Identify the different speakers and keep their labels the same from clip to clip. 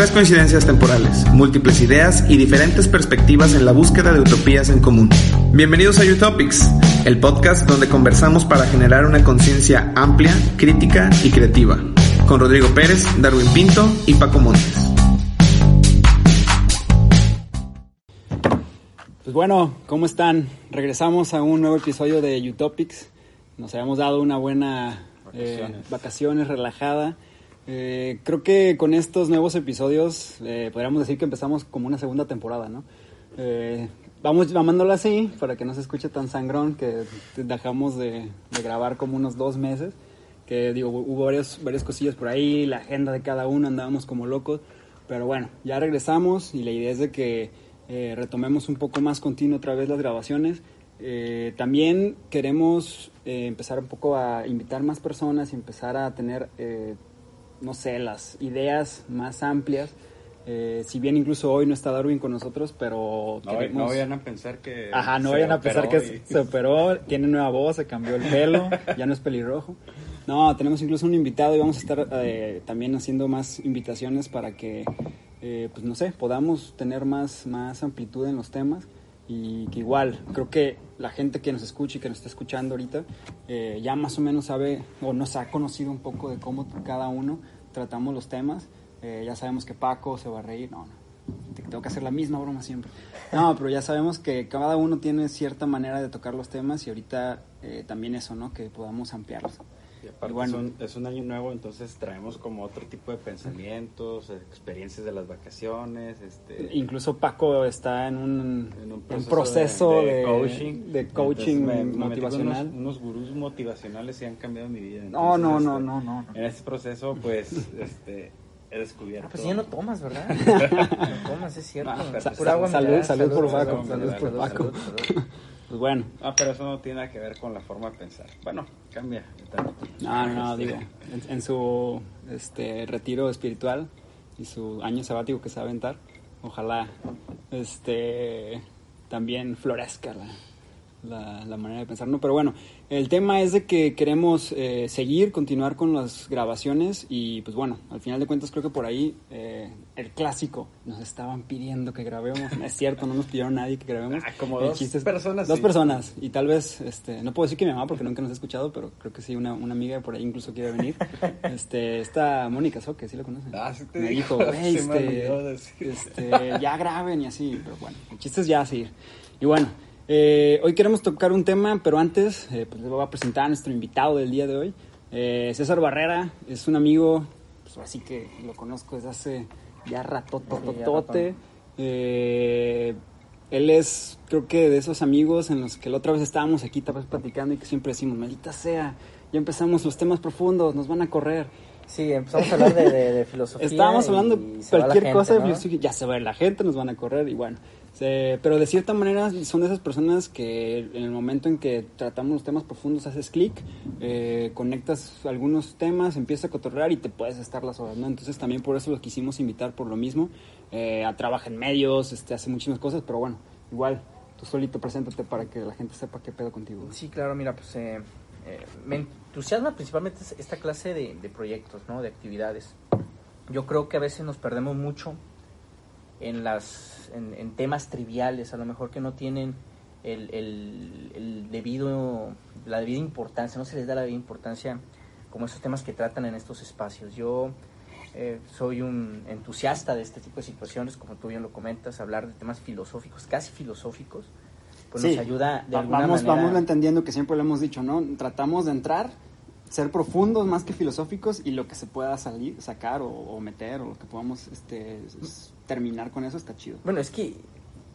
Speaker 1: Tres coincidencias temporales, múltiples ideas y diferentes perspectivas en la búsqueda de utopías en común. Bienvenidos a Utopics, el podcast donde conversamos para generar una conciencia amplia, crítica y creativa. Con Rodrigo Pérez, Darwin Pinto y Paco Montes.
Speaker 2: Pues bueno, ¿cómo están? Regresamos a un nuevo episodio de Utopics. Nos habíamos dado una buena vacaciones, eh, vacaciones relajada. Eh, creo que con estos nuevos episodios eh, podríamos decir que empezamos como una segunda temporada, ¿no? Eh, vamos llamándolo así para que no se escuche tan sangrón que dejamos de, grabar como unos dos meses. Que digo, hubo varias, varias cosillas por ahí, la agenda de cada uno andábamos como locos. Pero bueno, ya regresamos y la idea es de que eh, retomemos un poco más continuo otra vez las grabaciones. Eh, también queremos empezar un poco a invitar más personas y empezar a tener no sé, las ideas más amplias. Eh, si bien incluso hoy no está Darwin con nosotros, pero
Speaker 3: no, no vayan a pensar que
Speaker 2: Ajá, no vayan a pensar que se operó, tiene nueva voz, se cambió el pelo, ya no es pelirrojo. No, tenemos incluso un invitado y vamos a estar eh, también haciendo más invitaciones para que, eh, pues no sé, podamos tener más, más amplitud en los temas y que igual creo que la gente que nos escucha y que nos está escuchando ahorita eh, ya más o menos sabe o nos ha conocido un poco de cómo cada uno tratamos los temas. Eh, ya sabemos que Paco se va a reír, no, no, tengo que hacer la misma broma siempre. No, pero ya sabemos que cada uno tiene cierta manera de tocar los temas y ahorita eh, también eso, ¿no? Que podamos ampliarlos.
Speaker 3: Y aparte bueno, es, un, año nuevo, entonces traemos como otro tipo de pensamientos, experiencias de las vacaciones. Este,
Speaker 2: Incluso Paco está en un, proceso, de, coaching, de coaching motivacional.
Speaker 3: Unos, gurús motivacionales y han cambiado mi vida.
Speaker 2: no, no, no, no, no.
Speaker 3: En este proceso, pues, este, he descubierto.
Speaker 4: Ah, pues ya no tomas, ¿verdad? no tomas, es cierto.
Speaker 2: agua salud, salud, por Paco. Salud, por Paco. Pues bueno.
Speaker 3: Ah, pero eso no tiene nada que ver con la forma de pensar. Bueno, cambia.
Speaker 2: No, no, digo, en, su este, retiro espiritual y su año sabático que se va a aventar, ojalá este, también florezca la, la, la, manera de pensar, ¿no? Pero bueno, el tema es de que queremos eh, seguir, continuar con las grabaciones y pues bueno, al final de cuentas creo que por ahí eh, el clásico nos estaban pidiendo que grabemos, es cierto, no nos pidieron nadie que grabemos.
Speaker 3: Ah, como dos personas.
Speaker 2: Dos personas y tal vez, este, no puedo decir que mi mamá porque nunca nos ha escuchado, pero creo que sí, una, una amiga por ahí incluso quiere venir. Este, esta Mónica que sí la conocen.
Speaker 3: Ah, sí te
Speaker 2: me dijo, güey, este, este, ya graben y así, pero bueno, el chiste es ya seguir. Y bueno, eh, hoy queremos tocar un tema, pero antes eh, pues les voy a presentar a nuestro invitado del día de hoy. Eh, César Barrera es un amigo, pues así que lo conozco desde hace ya rato, tototote. él es, creo que de esos amigos en los que la otra vez estábamos aquí tal vez platicando y que siempre decimos, maldita sea, ya empezamos los temas profundos, nos van a correr.
Speaker 4: Sí, empezamos a hablar de, filosofía.
Speaker 2: Estábamos hablando de cualquier cosa de filosofía, ya se va a ver la gente, nos van a correr y bueno. Pero de cierta manera son de esas personas que en el momento en que tratamos los temas profundos haces clic, eh, conectas algunos temas, empiezas a cotorrear y te puedes estar las horas, ¿no? Entonces también por eso lo quisimos invitar por lo mismo. Eh, a trabaja en medios, este, hace muchísimas cosas, pero bueno, igual tú solito preséntate para que la gente sepa qué pedo contigo.
Speaker 4: Sí, claro, mira, pues eh, me entusiasma principalmente esta clase de, proyectos, ¿no? De actividades. Yo creo que a veces nos perdemos mucho en, las, en, temas triviales, a lo mejor que no tienen el, el, debido, la debida importancia, no se les da la debida importancia como esos temas que tratan en estos espacios. Yo eh, soy un entusiasta de este tipo de situaciones, como tú bien lo comentas, hablar de temas filosóficos, casi filosóficos, pues nos ayuda de alguna
Speaker 2: vamos,
Speaker 4: manera.
Speaker 2: Vamos entendiendo que siempre lo hemos dicho, ¿no? Tratamos de entrar, ser profundos más que filosóficos y lo que se pueda salir, sacar o, meter o lo que podamos este, terminar con eso está chido.
Speaker 4: Bueno, es que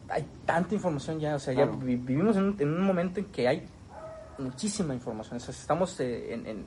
Speaker 4: hay tanta información ya, o sea, ya vivimos en un, momento en que hay muchísima información, o sea, estamos eh, en,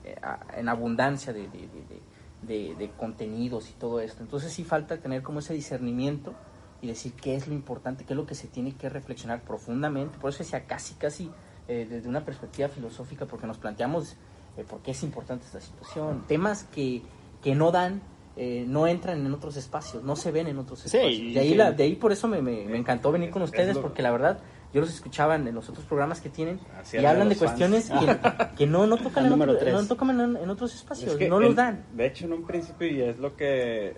Speaker 4: en, abundancia de, de, de contenidos y todo esto. Entonces sí falta tener como ese discernimiento y decir qué es lo importante, qué es lo que se tiene que reflexionar profundamente. Por eso decía casi, casi eh, desde una perspectiva filosófica, porque nos planteamos eh, por qué es importante esta situación. Temas que, que no dan, eh, no entran en otros espacios, no se ven en otros
Speaker 2: Sí,
Speaker 4: espacios.
Speaker 2: y
Speaker 4: de, ahí la, de ahí por eso me, me, me encantó venir con
Speaker 3: Es
Speaker 4: ustedes,
Speaker 3: lo-
Speaker 4: porque la verdad yo los escuchaba en los otros programas que tienen y
Speaker 3: hablan
Speaker 4: de cuestiones que, que no, no tocan, en, otro- no tocan en, en otros espacios,
Speaker 3: Es que
Speaker 4: no los dan.
Speaker 3: De hecho, en un principio, y es lo que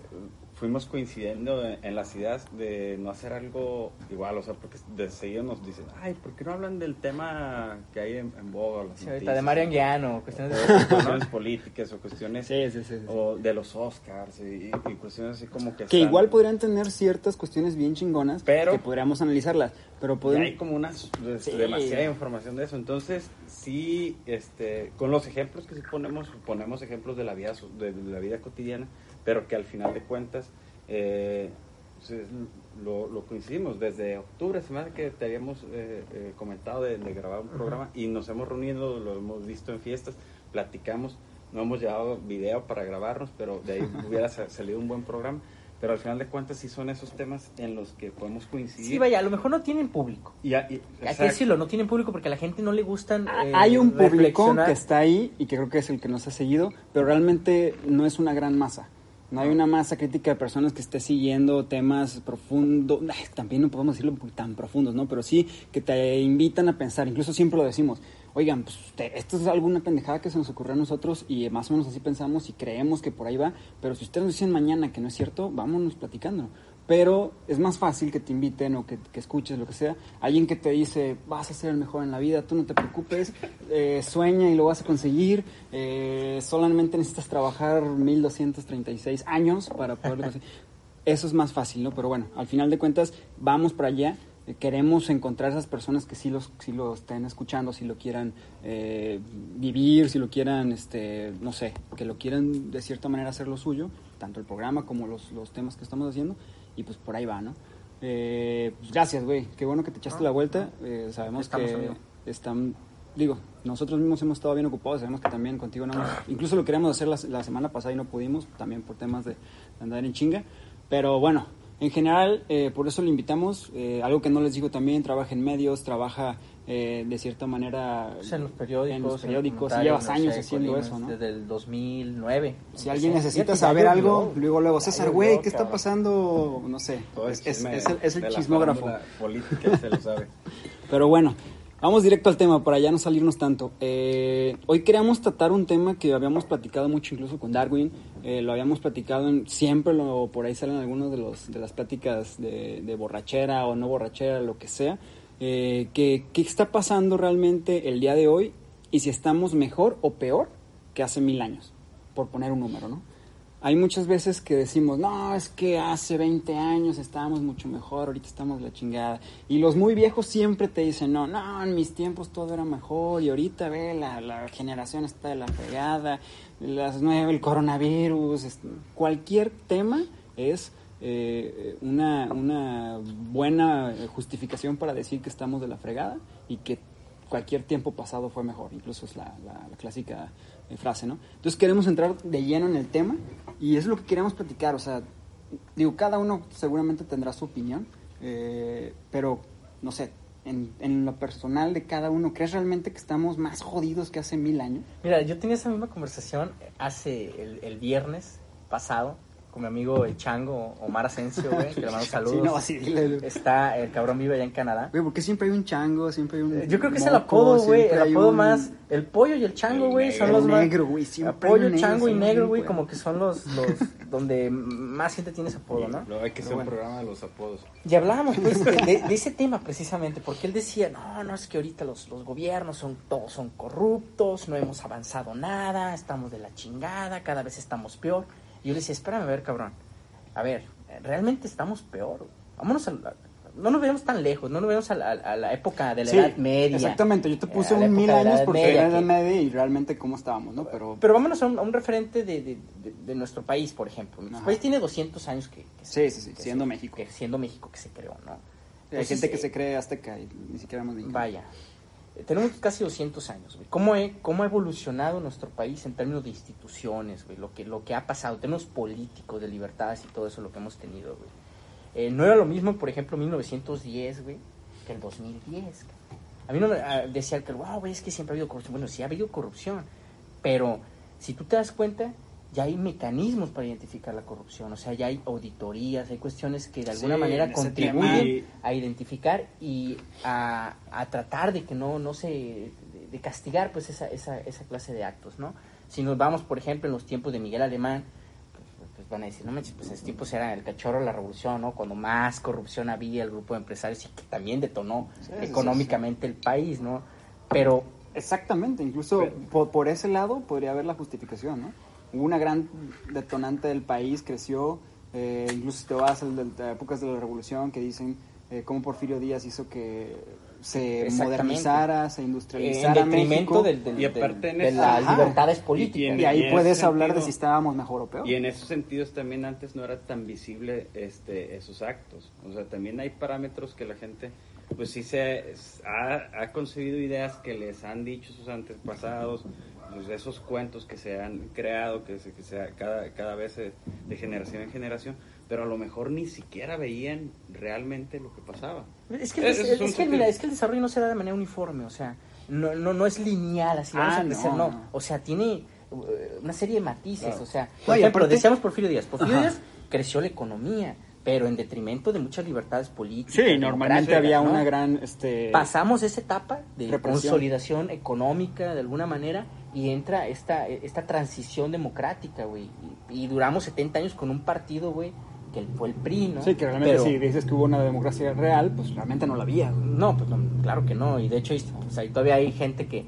Speaker 3: fuimos coincidiendo en, en las ideas de no hacer algo igual, o sea, porque de seguido nos dicen, ay, ¿por qué no hablan del tema que hay en, en boga?
Speaker 4: Sí, ahorita de Marian Guiano, cuestiones
Speaker 3: o
Speaker 4: de...
Speaker 3: cuestiones políticas o cuestiones
Speaker 2: Sí, sí, sí, sí.
Speaker 3: o de los Oscars y, y cuestiones así como que
Speaker 2: Que
Speaker 3: están-
Speaker 2: igual podrían tener ciertas cuestiones bien chingonas
Speaker 3: Pero-
Speaker 2: que podríamos analizarlas, pero podemos...
Speaker 3: hay como una este,
Speaker 2: Sí.
Speaker 3: demasiada información de eso. Entonces, sí, este, con los ejemplos que sí ponemos, ponemos ejemplos de la vida, so- de, la vida cotidiana, pero que al final de cuentas eh, pues, es lo, lo coincidimos. Desde octubre, semana que te habíamos eh, eh, comentado de, de grabar un programa y nos hemos reunido, lo hemos visto en fiestas, platicamos, no hemos llevado video para grabarnos, pero de ahí hubiera sa- salido un buen programa. Pero al final de cuentas sí son esos temas en los que podemos coincidir.
Speaker 4: Sí, vaya, a lo mejor no tienen público.
Speaker 3: Y, y-
Speaker 4: Hay que decirlo, no tienen público porque a la gente no le gustan. eh,
Speaker 2: Hay un público que está ahí y que creo que es el que nos ha seguido, pero realmente no es una gran masa. No hay una masa crítica de personas que esté siguiendo temas profundos, también no podemos decirlo tan profundos, ¿no? Pero sí que te invitan a pensar, incluso siempre lo decimos, oigan, pues esto es alguna pendejada que se nos ocurrió a nosotros y más o menos así pensamos y creemos que por ahí va, pero si ustedes nos dicen mañana que no es cierto, vámonos platicando. Pero es más fácil que te inviten o que, que escuches lo que sea. Alguien que te dice, vas a ser el mejor en la vida, tú no te preocupes, eh, sueña y lo vas a conseguir. eh, solamente necesitas trabajar 1236 años para poderlo conseguir. Eso es más fácil, ¿no? Pero bueno, al final de cuentas, vamos para allá. Eh, Queremos encontrar esas personas que sí, los, sí lo estén escuchando, si lo quieran eh, vivir, si lo quieran, este, no sé, que lo quieran de cierta manera hacer lo suyo, tanto el programa como los, los temas que estamos haciendo, y pues por ahí va, ¿no? Eh, pues gracias, güey, qué bueno que te echaste la vuelta, eh, sabemos
Speaker 4: Estamos,
Speaker 2: que
Speaker 4: amigo.
Speaker 2: están, digo, nosotros mismos hemos estado bien ocupados, sabemos que también contigo no hemos, incluso lo queríamos hacer la, la semana pasada y no pudimos, también por temas de, de andar en chinga, pero bueno, en general, eh, por eso le invitamos, eh, algo que no les digo también, trabaja en medios, trabaja eh, de cierta manera
Speaker 4: O sea, en los periódicos.
Speaker 2: en los periódicos,
Speaker 4: los
Speaker 2: y llevas años
Speaker 4: no sé,
Speaker 2: haciendo eso, ¿no?
Speaker 4: Desde el 2009.
Speaker 2: Si alguien necesita saber algo, luego, luego, César, güey, ¿qué está pasando? No sé,
Speaker 3: Todo
Speaker 2: es, es- es el, es el chismógrafo.
Speaker 3: farándula política se lo sabe.
Speaker 2: Pero bueno, vamos directo al tema para ya no salirnos tanto. Eh, hoy queríamos tratar un tema que habíamos platicado mucho incluso con Darwin. eh, lo habíamos platicado en, siempre, lo, por ahí salen algunos de, los, de las pláticas de, de borrachera o no borrachera, lo que sea. Eh, que, ¿Qué está pasando realmente el día de hoy y si estamos mejor o peor que hace mil años? Por poner un número, ¿no? Hay muchas veces que decimos, no, es que hace 20 años estábamos mucho mejor, ahorita estamos la chingada. Y los muy viejos siempre te dicen, no, no, en mis tiempos todo era mejor y ahorita ve, la, la generación está de la fregada, las nueve, el coronavirus, cualquier tema es eh, una, una buena justificación para decir que estamos de la fregada y que cualquier tiempo pasado fue mejor, incluso es la, clásica eh, frase, ¿no? Entonces queremos entrar de lleno en el tema y es lo que queremos platicar, o sea, digo, cada uno seguramente tendrá su opinión, eh, pero no sé, en, en lo personal de cada uno, ¿crees realmente que estamos más jodidos que hace mil años?
Speaker 4: Mira, yo tenía esa misma conversación hace el, el viernes pasado con mi amigo el Chango Omar Asensio, güey, que le mando saludos.
Speaker 2: Sí, no, así dile.
Speaker 4: Está, el cabrón vive allá en Canadá.
Speaker 2: Güey, porque siempre hay un chango, siempre hay un.
Speaker 4: Eh, Yo creo que es el apodo, güey. El apodo
Speaker 2: un-
Speaker 4: más. El pollo y el chango,
Speaker 3: El
Speaker 4: güey, son los
Speaker 2: El
Speaker 4: más.
Speaker 2: negro, güey, siempre hay
Speaker 4: Pollo, chango y negro, güey, como que son los, los donde más gente tiene ese apodo, ¿no?
Speaker 3: Luego hay que hacer
Speaker 2: bueno.
Speaker 3: un programa de los apodos.
Speaker 4: Y hablábamos pues de, de- de ese tema precisamente, porque él decía, no, no es que ahorita los, los gobiernos son todos son corruptos, no hemos avanzado nada, estamos de la chingada, cada vez estamos peor. Y yo le decía, espérame a ver, cabrón, a ver, realmente estamos peor. Vámonos a, la- no nos veamos tan lejos, no nos veamos a la, a la época de la
Speaker 2: Sí,
Speaker 4: Edad Media.
Speaker 2: Exactamente, yo te
Speaker 4: eh,
Speaker 2: puse un mil años
Speaker 4: Edad
Speaker 2: porque era la
Speaker 4: que-
Speaker 2: media y realmente cómo estábamos, ¿no? Pero,
Speaker 4: Pero vámonos a un, a un referente de, de- de- de nuestro país, por ejemplo. Nuestro
Speaker 2: Ajá.
Speaker 4: país tiene 200 años que, que
Speaker 2: Sí, sí, sí,
Speaker 4: que
Speaker 2: siendo
Speaker 4: se-
Speaker 2: México.
Speaker 4: que siendo México que se creó, ¿no?
Speaker 2: hay gente que
Speaker 4: eh,
Speaker 2: se cree azteca y ni siquiera hemos
Speaker 4: Vaya. Tenemos casi 200 años, güey. ¿Cómo, he- ¿Cómo ha evolucionado nuestro país en términos de instituciones, güey? Lo que, lo que ha pasado, términos políticos, de libertades y todo eso, lo que hemos tenido, güey. Eh, no era lo mismo, por ejemplo, 1910, güey, que el 2010. cabrón. A mí no me ah, decía que, wow, güey, es que siempre ha habido corrupción. Bueno, sí ha habido corrupción, pero si tú te das cuenta, ya hay mecanismos para identificar la corrupción. O sea, ya hay auditorías, hay cuestiones que de alguna
Speaker 2: Sí,
Speaker 4: manera contribuyen a identificar y a, a tratar de que no, no se, de, castigar pues esa, esa, esa clase de actos, ¿no? Si nos vamos, por ejemplo, en los tiempos de Miguel Alemán, pues, pues van a decir, no manches, pues esos tiempos era el cachorro de la revolución, ¿no? Cuando más corrupción había, el grupo de empresarios y que también detonó
Speaker 2: Sí, sí,
Speaker 4: económicamente el país, ¿no? Pero
Speaker 2: Exactamente, incluso por, por ese lado podría haber la justificación, ¿no? Hubo una gran detonante del país, creció, eh, incluso si te vas a las épocas de la revolución que dicen eh, cómo Porfirio Díaz hizo que se modernizara, se
Speaker 4: eh,
Speaker 2: industrializara
Speaker 4: en detrimento
Speaker 2: México,
Speaker 4: del, del-
Speaker 3: Y aparte
Speaker 4: del-
Speaker 3: en
Speaker 4: de las
Speaker 2: Ajá.
Speaker 4: libertades
Speaker 3: Y- y
Speaker 4: políticas.
Speaker 3: en-
Speaker 2: y ahí puedes
Speaker 3: ese
Speaker 2: hablar de
Speaker 3: sentido-
Speaker 2: si estábamos mejor o peor.
Speaker 3: Y en esos sentidos también antes no era tan visible este, esos actos. O sea, también hay parámetros que la gente, pues sí se ha, ha concebido ideas que les han dicho sus antepasados, pues esos cuentos que se han creado, que se, que se cada, cada vez se- de generación en generación, pero a lo mejor ni siquiera veían realmente lo que pasaba.
Speaker 4: Es que, el,
Speaker 3: es
Speaker 4: que, mira, es que el desarrollo no se da de manera uniforme, o sea, no, no, no es lineal, así vamos
Speaker 2: Ah,
Speaker 4: a crecer,
Speaker 2: no,
Speaker 4: no,
Speaker 2: no.
Speaker 4: O sea, tiene uh, una serie de matices,
Speaker 3: Claro.
Speaker 4: o sea, por
Speaker 2: y
Speaker 4: ejemplo, decíamos Porfirio Díaz, Porfirio
Speaker 2: Ajá.
Speaker 4: Díaz creció la economía, pero en detrimento de muchas libertades políticas.
Speaker 2: Sí, normalmente había
Speaker 4: ¿no?
Speaker 2: una gran... Este,
Speaker 4: Pasamos esa etapa de
Speaker 2: Represión.
Speaker 4: consolidación económica de alguna manera y entra esta, esta transición democrática, güey. Y, y duramos 70 años con un partido, güey, que fue el PRI, ¿no?
Speaker 2: Sí, que realmente
Speaker 4: Pero-
Speaker 2: si dices que hubo una democracia real, pues realmente no la había. güey.
Speaker 4: no, pues no, claro que no. Y de hecho, pues, ahí todavía hay gente que,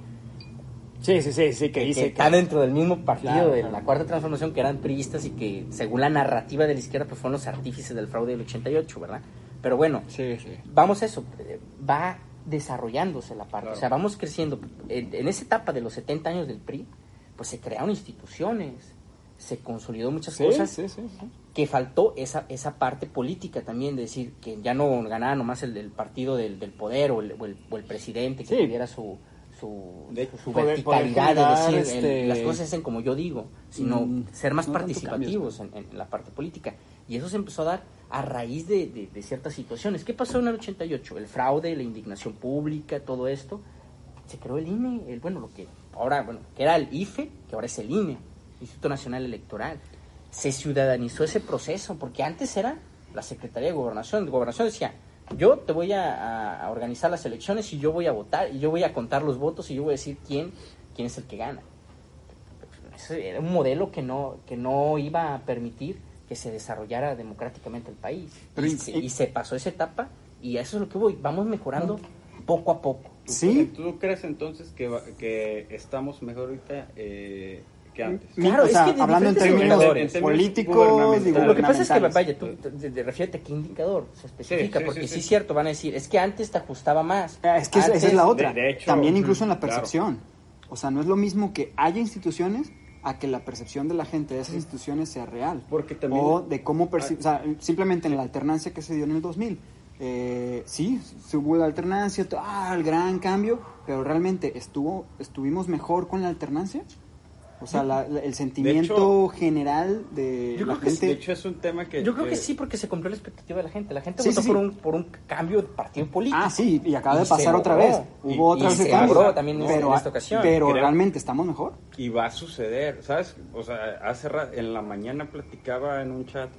Speaker 2: Sí, sí, sí, sí, que
Speaker 4: que,
Speaker 2: dice
Speaker 4: que está dentro del mismo partido
Speaker 2: Claro,
Speaker 4: de
Speaker 2: claro.
Speaker 4: la Cuarta Transformación, que eran priistas y que, según la narrativa de la izquierda, pues fueron los artífices del fraude del 88, ¿verdad? Pero bueno,
Speaker 2: Sí, sí.
Speaker 4: vamos a eso, eh, va desarrollándose la parte,
Speaker 3: Claro.
Speaker 4: o sea, vamos creciendo. En, en esa etapa de los 70 años del PRI, pues se crearon instituciones, se consolidó muchas
Speaker 2: Sí,
Speaker 4: cosas,
Speaker 2: sí, sí, sí.
Speaker 4: que faltó esa, esa parte política también, de decir que ya no ganaba nomás el, el partido del, del poder o el, o el- o el presidente que tuviera su, su,
Speaker 3: De-
Speaker 4: su-
Speaker 2: poder-
Speaker 4: verticalidad de decir el-
Speaker 2: este-
Speaker 4: las cosas se hacen como yo digo, sino
Speaker 2: Mm,
Speaker 4: ser más
Speaker 2: no
Speaker 4: participativos en, en la parte política. Y eso se empezó a dar a raíz de, de- de ciertas situaciones. ¿Qué pasó en el 88? El fraude, la indignación pública, todo esto. Se creó el INE, el, bueno, lo que ahora, bueno, que era el IFE, que ahora es el INE, Instituto Nacional Electoral. Se ciudadanizó ese proceso, porque antes era la Secretaría de Gobernación. Gobernación decía, yo te voy a, organizar las elecciones y yo voy a votar, y yo voy a contar los votos y yo voy a decir quién, quién es el que gana. Ese era un modelo que no, que no iba a permitir que se desarrollara democráticamente el país.
Speaker 2: Pero
Speaker 4: y,
Speaker 2: y-
Speaker 4: se, y se pasó esa etapa y eso es lo que voy. Vamos mejorando poco a poco.
Speaker 2: Sí,
Speaker 3: ¿Tú crees entonces que, va- que estamos mejor ahorita eh, que antes?
Speaker 4: Claro,
Speaker 2: o
Speaker 4: es
Speaker 2: sea,
Speaker 4: que de
Speaker 2: hablando en términos
Speaker 3: indicadores.
Speaker 2: políticos y
Speaker 3: Lo
Speaker 4: Lo que pasa es que, vaya, tú te, te refiérete a qué indicador se especifica,
Speaker 3: Sí, sí,
Speaker 4: porque
Speaker 3: sí,
Speaker 4: sí,
Speaker 3: sí.
Speaker 4: es cierto, van a decir, es que antes te ajustaba más.
Speaker 2: Ah, Es que esa- esa es
Speaker 4: Antes-
Speaker 2: la otra.
Speaker 3: de- de hecho,
Speaker 2: También incluso en la
Speaker 3: claro.
Speaker 2: percepción. O sea, no es lo mismo que haya instituciones a que la percepción de la gente de esas instituciones sea real.
Speaker 3: Porque también-
Speaker 2: O de cómo percibe... O sea, simplemente en la alternancia que se dio en el 2000. Eh, sí, hubo la alternancia, ah, el gran cambio, pero realmente estuvo estuvimos mejor con la alternancia. O sea, la- la- el sentimiento general de
Speaker 4: Yo
Speaker 2: la
Speaker 4: creo que
Speaker 2: gente...
Speaker 3: De hecho, es un tema que...
Speaker 4: Yo creo que sí, porque se cumplió la expectativa de la gente. La gente
Speaker 2: Sí,
Speaker 4: votó
Speaker 2: sí,
Speaker 4: por,
Speaker 2: sí.
Speaker 4: un, por un cambio de partido político.
Speaker 2: Ah, sí, y acaba de pasar otra vez.
Speaker 3: Y-
Speaker 2: Hubo otra
Speaker 4: y
Speaker 2: vez cambio.
Speaker 4: también en
Speaker 2: pero,
Speaker 4: esta ocasión.
Speaker 2: Pero
Speaker 3: Creo-
Speaker 2: realmente estamos mejor.
Speaker 3: Y va a suceder, ¿sabes? O sea, hace ra- en la mañana platicaba en un chat,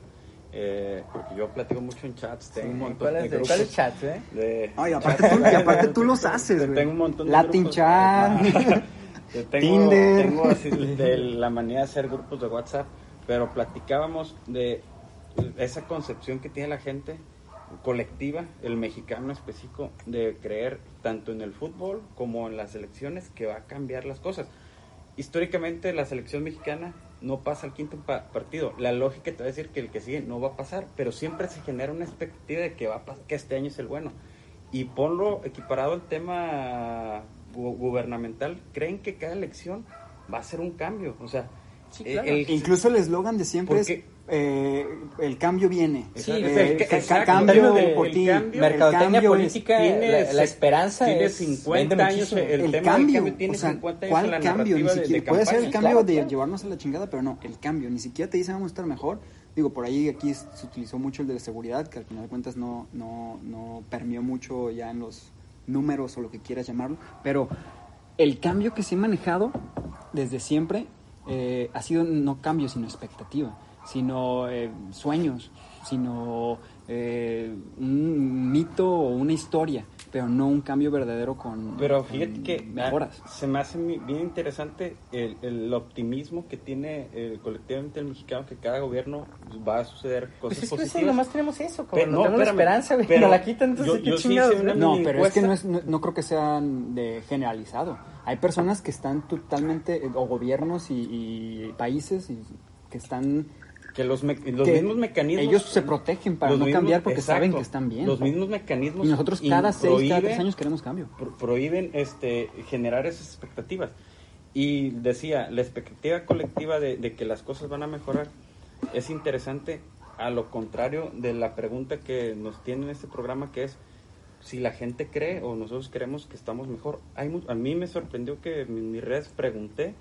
Speaker 3: eh, porque yo platico mucho en chats, tengo un montón de grupos.
Speaker 4: ¿Cuáles chats, eh?
Speaker 3: de-
Speaker 2: Ay, aparte tú, y aparte tú los haces, güey.
Speaker 3: Tengo un montón de
Speaker 2: Latin
Speaker 3: grupos.
Speaker 2: chat.
Speaker 3: Yo tengo,
Speaker 2: Tinder.
Speaker 3: Tengo así de la manera de hacer grupos de WhatsApp, pero platicábamos de esa concepción que tiene la gente colectiva, el mexicano específico, de creer tanto en el fútbol como en las elecciones que va a cambiar las cosas. Históricamente la selección mexicana no pasa al quinto pa- partido. La lógica te va a decir que el que sigue no va a pasar, pero siempre se genera una expectativa de que va a que este año es el bueno. Y ponlo equiparado al tema gubernamental, creen que cada elección va a ser un cambio. O sea,
Speaker 4: Sí, claro.
Speaker 3: el-
Speaker 2: Incluso el eslogan de siempre
Speaker 3: Porque-
Speaker 2: es eh, el cambio viene.
Speaker 4: Sí,
Speaker 2: Eh,
Speaker 4: el-
Speaker 2: el, cambio
Speaker 3: El
Speaker 2: por ti.
Speaker 4: Mercadotecnia
Speaker 2: el cambio es-
Speaker 4: política,
Speaker 3: tiene
Speaker 4: la, la esperanza
Speaker 3: tiene
Speaker 4: es,
Speaker 3: 50
Speaker 4: vende
Speaker 3: años,
Speaker 4: muchísimo.
Speaker 3: el
Speaker 2: el,
Speaker 3: tema del
Speaker 2: cambio,
Speaker 3: cambio tiene
Speaker 2: o sea,
Speaker 3: 50 años
Speaker 2: ¿cuál
Speaker 3: la
Speaker 2: cambio? Ni
Speaker 3: de- de
Speaker 2: puede ser el cambio
Speaker 4: Claro,
Speaker 2: de
Speaker 4: claro.
Speaker 2: llevarnos a la chingada, pero no, el cambio. Ni siquiera te dicen vamos a estar mejor. Digo, por ahí aquí se utilizó mucho el de la seguridad, que al final de cuentas no, no, no permeó mucho ya en los números o lo que quieras llamarlo. Pero el cambio que se ha manejado desde siempre eh, ha sido no cambio, sino expectativa, sino eh, sueños, sino eh, un mito o una historia, pero no un cambio verdadero con,
Speaker 3: Pero
Speaker 2: con
Speaker 3: fíjate que
Speaker 2: mejoras.
Speaker 3: ah, se me hace bien interesante el, el optimismo que tiene eh, colectivamente el mexicano que cada gobierno va a suceder
Speaker 4: Pues
Speaker 3: cosas
Speaker 4: es que a veces
Speaker 3: positivas.
Speaker 4: nomás tenemos eso, como no, tenemos la
Speaker 3: espérame,
Speaker 4: esperanza, güey,
Speaker 3: pero
Speaker 4: la quitan, entonces
Speaker 3: yo-
Speaker 4: qué
Speaker 3: yo sí una
Speaker 4: ¿no?
Speaker 2: No, pero es que no, es, no, no creo que sean de generalizado. Hay personas que están totalmente, eh, o gobiernos y, y países y- que están...
Speaker 3: que los, me- los
Speaker 2: que
Speaker 3: mismos mecanismos
Speaker 2: ellos se protegen para no
Speaker 3: mismos-
Speaker 2: cambiar porque
Speaker 3: exacto,
Speaker 2: saben que están bien.
Speaker 3: los mismos mecanismos
Speaker 2: y nosotros cada seis, cada tres años queremos cambio.
Speaker 3: pro- prohíben este generar esas expectativas y decía la expectativa colectiva de, de que las cosas van a mejorar es interesante a lo contrario de la pregunta que nos tiene en este programa que es si la gente cree o nosotros creemos que estamos mejor hay a mí me sorprendió que en mis redes pregunté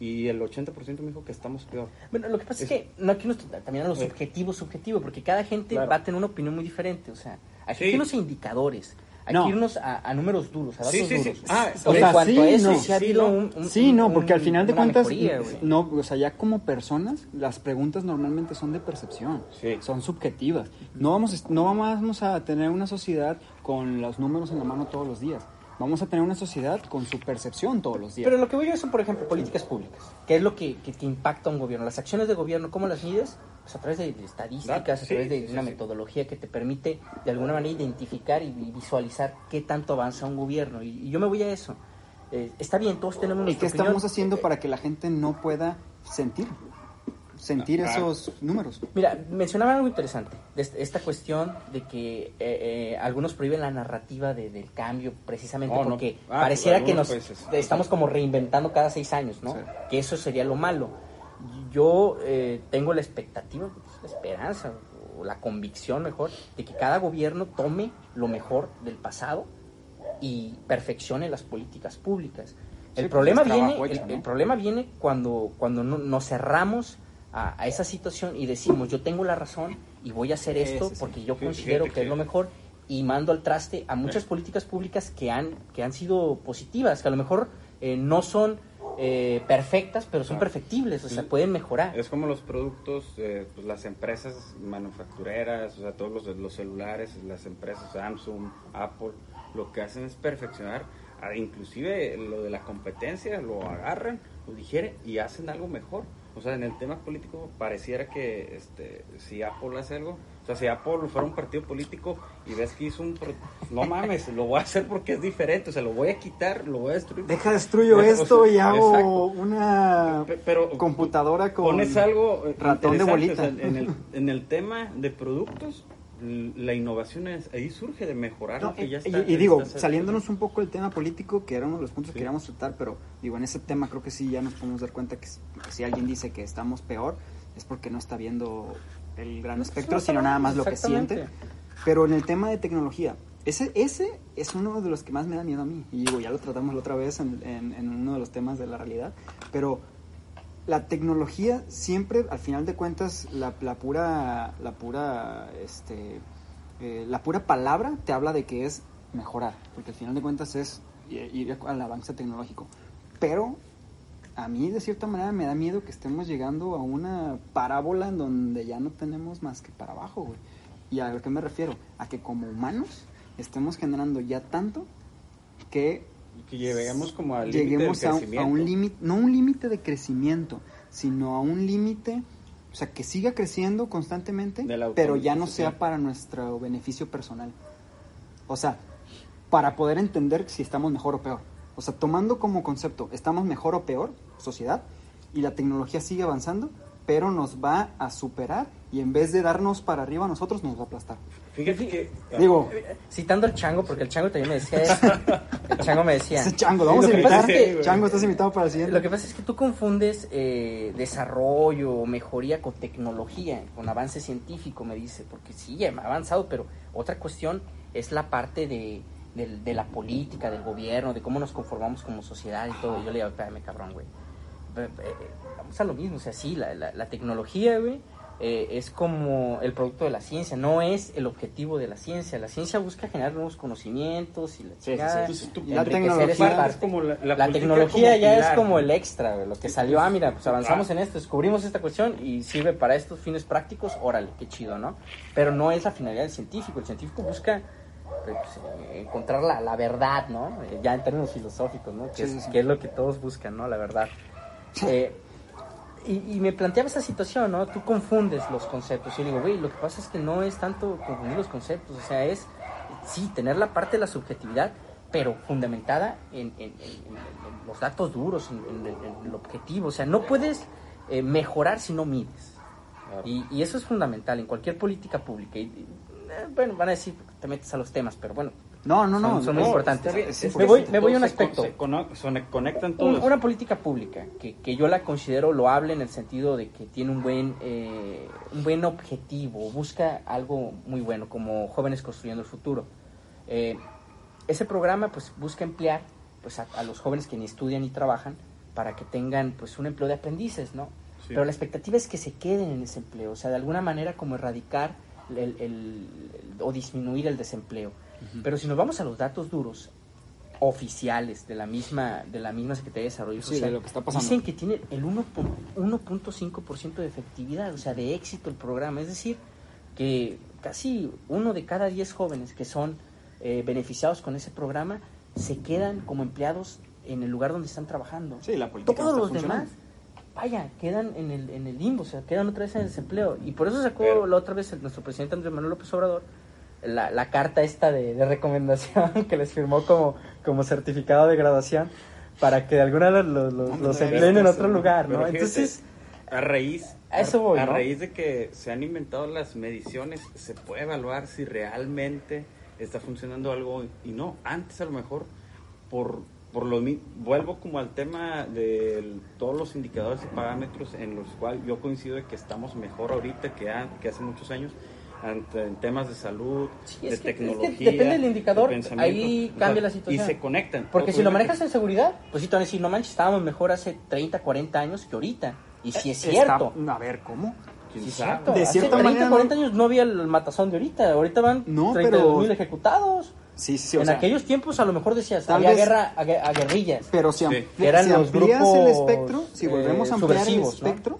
Speaker 3: y el 80% me dijo que estamos peor
Speaker 4: Bueno, lo que pasa es,
Speaker 3: Es-
Speaker 4: que no aquí nos, también a lo
Speaker 3: Eh.
Speaker 4: subjetivo, subjetivo, porque cada gente
Speaker 3: Claro.
Speaker 4: va a tener una opinión muy diferente. O sea, hay
Speaker 3: Sí.
Speaker 4: que irnos a indicadores, hay
Speaker 2: No.
Speaker 4: que irnos a, a números duros, a datos
Speaker 3: Sí, sí, sí.
Speaker 4: duros.
Speaker 3: Ah,
Speaker 4: o sea,
Speaker 3: sea,
Speaker 4: en cuanto
Speaker 2: sí,
Speaker 4: a eso,
Speaker 2: no.
Speaker 4: sí ha
Speaker 3: Sí,
Speaker 4: habido
Speaker 3: no.
Speaker 4: un, un-
Speaker 2: Sí, no,
Speaker 4: un-
Speaker 2: porque al final de cuentas,
Speaker 4: mejoría,
Speaker 2: no, o sea, ya como personas, las preguntas normalmente son de percepción,
Speaker 3: Sí.
Speaker 2: son subjetivas. No vamos, no vamos a tener una sociedad con los números en la mano todos los días. Vamos a tener una sociedad con su percepción todos los días.
Speaker 4: Pero lo que voy yo son, por ejemplo, políticas públicas. ¿Qué es lo que, que, que impacta a un gobierno? Las acciones de gobierno, ¿cómo las mides? Pues a través de, estadísticas, a
Speaker 3: Sí,
Speaker 4: través de
Speaker 3: sí,
Speaker 4: una
Speaker 3: sí.
Speaker 4: metodología que te permite de alguna manera identificar y vi- visualizar qué tanto avanza un gobierno. Y, y yo me voy a eso. Eh, está bien, todos tenemos
Speaker 2: ¿Y
Speaker 4: nuestra
Speaker 2: qué estamos haciendo
Speaker 4: Eh,
Speaker 2: para que la gente no pueda sentir? Sentir esos números.
Speaker 4: Mira, mencionaba algo interesante, esta cuestión de que eh, eh, algunos prohíben la narrativa de- del cambio precisamente
Speaker 3: Oh, no.
Speaker 4: porque
Speaker 3: Ah,
Speaker 4: pareciera que nos
Speaker 3: países.
Speaker 4: estamos como reinventando cada seis años, ¿no?
Speaker 2: Sí.
Speaker 4: Que eso sería lo malo. Yo eh, tengo la expectativa, la esperanza o la convicción mejor de que cada gobierno tome lo mejor del pasado y perfeccione las políticas públicas. El
Speaker 2: Sí,
Speaker 4: problema
Speaker 2: pues, es
Speaker 4: viene, el, el problema viene cuando, cuando no- nos cerramos a, a esa situación y decimos yo tengo la razón y voy a hacer esto porque yo considero que es lo mejor y mando al traste a muchas políticas públicas que han, que han sido positivas, que a lo mejor eh, no son eh, perfectas, pero son
Speaker 3: Claro.
Speaker 4: perfectibles, o sea, pueden mejorar.
Speaker 3: Es como los productos, eh, pues las empresas manufactureras, o sea, todos los, los celulares, las empresas Samsung, Apple, lo que hacen es perfeccionar, ah, inclusive lo de la competencia, lo agarran, lo digieren y hacen algo mejor. O sea, en el tema político pareciera que este, si Apple hace algo, o sea, si Apple fuera un partido político y ves que hizo un... pro- No mames, lo voy a hacer porque es diferente, o sea, lo voy a quitar, lo voy a destruir.
Speaker 2: Deja, destruyo
Speaker 3: O sea,
Speaker 2: esto y hago
Speaker 3: exacto.
Speaker 2: una
Speaker 3: Pe- pero
Speaker 2: computadora con
Speaker 3: pones algo
Speaker 2: ratón de bolita.
Speaker 3: o sea, en, el, en el tema de productos la innovación es, ahí surge de mejorar
Speaker 2: No,
Speaker 3: lo que
Speaker 2: y,
Speaker 3: ya
Speaker 2: y-
Speaker 3: está
Speaker 2: y digo,
Speaker 3: está-
Speaker 2: saliéndonos un poco del tema político, que era uno de los puntos
Speaker 3: Sí.
Speaker 2: que queríamos tratar, pero digo, en ese tema creo que sí ya nos podemos dar cuenta que, si alguien dice que estamos peor, es porque no está viendo el gran espectro, sino nada más lo que siente. Pero en el tema de tecnología, ese, ese es uno de los que más me da miedo a mí. Y digo, ya lo tratamos la otra vez en, en- en uno de los temas de la realidad. Pero la tecnología siempre, al final de cuentas, la, la pura, la pura, este, eh, la pura palabra te habla de que es mejorar, porque al final de cuentas es ir al avance tecnológico. Pero a mí de cierta manera me da miedo que estemos llegando a una parábola en donde ya no tenemos más que para abajo, güey. ¿Y a lo que me refiero? A que como humanos estemos generando ya tanto que
Speaker 3: que lleguemos como al del
Speaker 2: lleguemos a, un- a un límite, no un límite de crecimiento, sino a un límite, o sea, que siga creciendo constantemente, pero ya no sea para nuestro beneficio personal. O sea, para poder entender si estamos mejor o peor. O sea, tomando como concepto, estamos mejor o peor, sociedad, y la tecnología sigue avanzando, pero nos va a superar y en vez de darnos para arriba a nosotros nos va a aplastar.
Speaker 3: Fíjate que.
Speaker 2: Digo,
Speaker 4: Citando al chango, porque el chango también me decía eso. El chango me decía.
Speaker 2: ese chango, lo vamos a invitar.
Speaker 4: es que-
Speaker 2: chango, estás invitado para el siguiente.
Speaker 4: Lo que pasa es que tú confundes eh, desarrollo o mejoría con tecnología, con avance científico, me dice, porque sí, ha avanzado, pero otra cuestión es la parte de, de la política, del gobierno, de cómo nos conformamos como sociedad y todo. Y yo le digo, espérame, cabrón, güey. Vamos a lo mismo, o sea, sí, la, la- la tecnología, güey, eh, es como el producto de la ciencia, no es el objetivo de la ciencia. La ciencia busca generar nuevos conocimientos y la
Speaker 3: tú-
Speaker 2: la tecnología
Speaker 4: esa
Speaker 2: es
Speaker 4: parte.
Speaker 3: como la- la
Speaker 4: La
Speaker 3: política
Speaker 4: tecnología
Speaker 3: como
Speaker 4: ya
Speaker 3: pilar,
Speaker 4: es como
Speaker 3: ¿no?
Speaker 4: el extra, güey, lo que salió. Ah, mira, pues avanzamos en esto, descubrimos esta cuestión y sirve para estos fines prácticos, órale, qué chido, ¿no? Pero no es la finalidad del científico. El científico busca pues, eh, encontrar la, la verdad, ¿no? Eh, Ya en términos filosóficos, ¿no? Es, que es lo que todos buscan, ¿no? La verdad. Eh, y, y me planteaba esa situación, ¿no? Tú confundes los conceptos. Y yo digo, güey, lo que pasa es que no es tanto confundir los conceptos, o sea, es, sí, tener la parte de la subjetividad, pero fundamentada en, en- en- en- en los datos duros, en, el objetivo. O sea, no puedes eh, mejorar si no mides. Y, y eso es fundamental en cualquier política pública. Y, y, eh, bueno, van a decir que te metes a los temas, pero bueno,
Speaker 2: No, no, no.
Speaker 4: Son- son
Speaker 2: no,
Speaker 4: muy importantes.
Speaker 3: bien.
Speaker 2: Sí,
Speaker 4: me voy-
Speaker 3: se-
Speaker 4: me voy a un aspecto.
Speaker 3: Se, conectan todos.
Speaker 4: una política pública que, que yo la considero loable en el sentido de que tiene un buen, eh, un buen objetivo, busca algo muy bueno, como Jóvenes Construyendo el Futuro. Eh, ese programa pues busca emplear pues, a, a los jóvenes que ni estudian ni trabajan para que tengan pues un empleo de aprendices, ¿no?
Speaker 3: Sí.
Speaker 4: Pero la expectativa es que se queden en ese empleo, o sea, de alguna manera como erradicar el- el- el- o disminuir el desempleo. Pero si nos vamos a los datos duros, oficiales de la misma de la misma Secretaría de Desarrollo
Speaker 2: Sí,
Speaker 4: Social
Speaker 2: de lo que está
Speaker 4: dicen que tiene el 1 pu- 1.5% de efectividad, o sea, de éxito el programa, es decir, que casi uno de cada 10 jóvenes que son eh, beneficiados con ese programa se quedan como empleados en el lugar donde están trabajando.
Speaker 2: Sí, la política
Speaker 4: Todos los demás vaya, quedan en el, en el limbo, o sea, quedan otra vez en el desempleo. Y por eso sacó
Speaker 3: Pero-
Speaker 4: la otra vez el- nuestro presidente Andrés Manuel López Obrador la, la carta esta de, de recomendación que les firmó como, como certificado de graduación para que de alguna los, los, los empleen en otro lugar, ¿no? Entonces,
Speaker 3: a raíz
Speaker 4: a eso voy,
Speaker 3: a
Speaker 4: ¿no?
Speaker 3: raíz de que se han inventado las mediciones, se puede evaluar si realmente está funcionando algo y no. Antes a lo mejor por por lo mi- vuelvo como al tema de todos los indicadores y parámetros en los cuales yo coincido de que estamos mejor ahorita que, an- que hace muchos años ante- en temas de salud,
Speaker 4: Sí,
Speaker 3: de
Speaker 4: es que- es que
Speaker 3: tecnología,
Speaker 4: depende del indicador,
Speaker 3: de
Speaker 4: ahí
Speaker 3: o
Speaker 4: cambia
Speaker 3: sea,
Speaker 4: la situación.
Speaker 3: Y se conectan.
Speaker 4: Porque si lo manejas en seguridad, pues sí te van a decir, no manches, estábamos mejor hace 30, 40 años que ahorita. Y si es
Speaker 2: Está-
Speaker 4: cierto.
Speaker 2: a ver, ¿cómo?
Speaker 3: ¿Quién
Speaker 4: Sí, cierto.
Speaker 2: De
Speaker 4: Hace
Speaker 2: cierta
Speaker 4: 30,
Speaker 2: manera,
Speaker 4: 40
Speaker 2: ¿no?
Speaker 4: años no había el matazón de ahorita. Ahorita van
Speaker 2: No,
Speaker 4: 32
Speaker 2: pero-
Speaker 4: mil ejecutados.
Speaker 2: Sí, sí, sí. o
Speaker 4: en
Speaker 2: sea,
Speaker 4: aquellos tiempos a lo mejor decías,
Speaker 2: Tal
Speaker 4: había
Speaker 2: vez-
Speaker 4: guerra a, a guerrillas.
Speaker 2: Pero si, ampli-
Speaker 4: eran
Speaker 2: si
Speaker 4: los
Speaker 2: amplías
Speaker 4: grupos,
Speaker 2: el espectro, si
Speaker 4: eh,
Speaker 2: volvemos a ampliar el
Speaker 4: ¿no?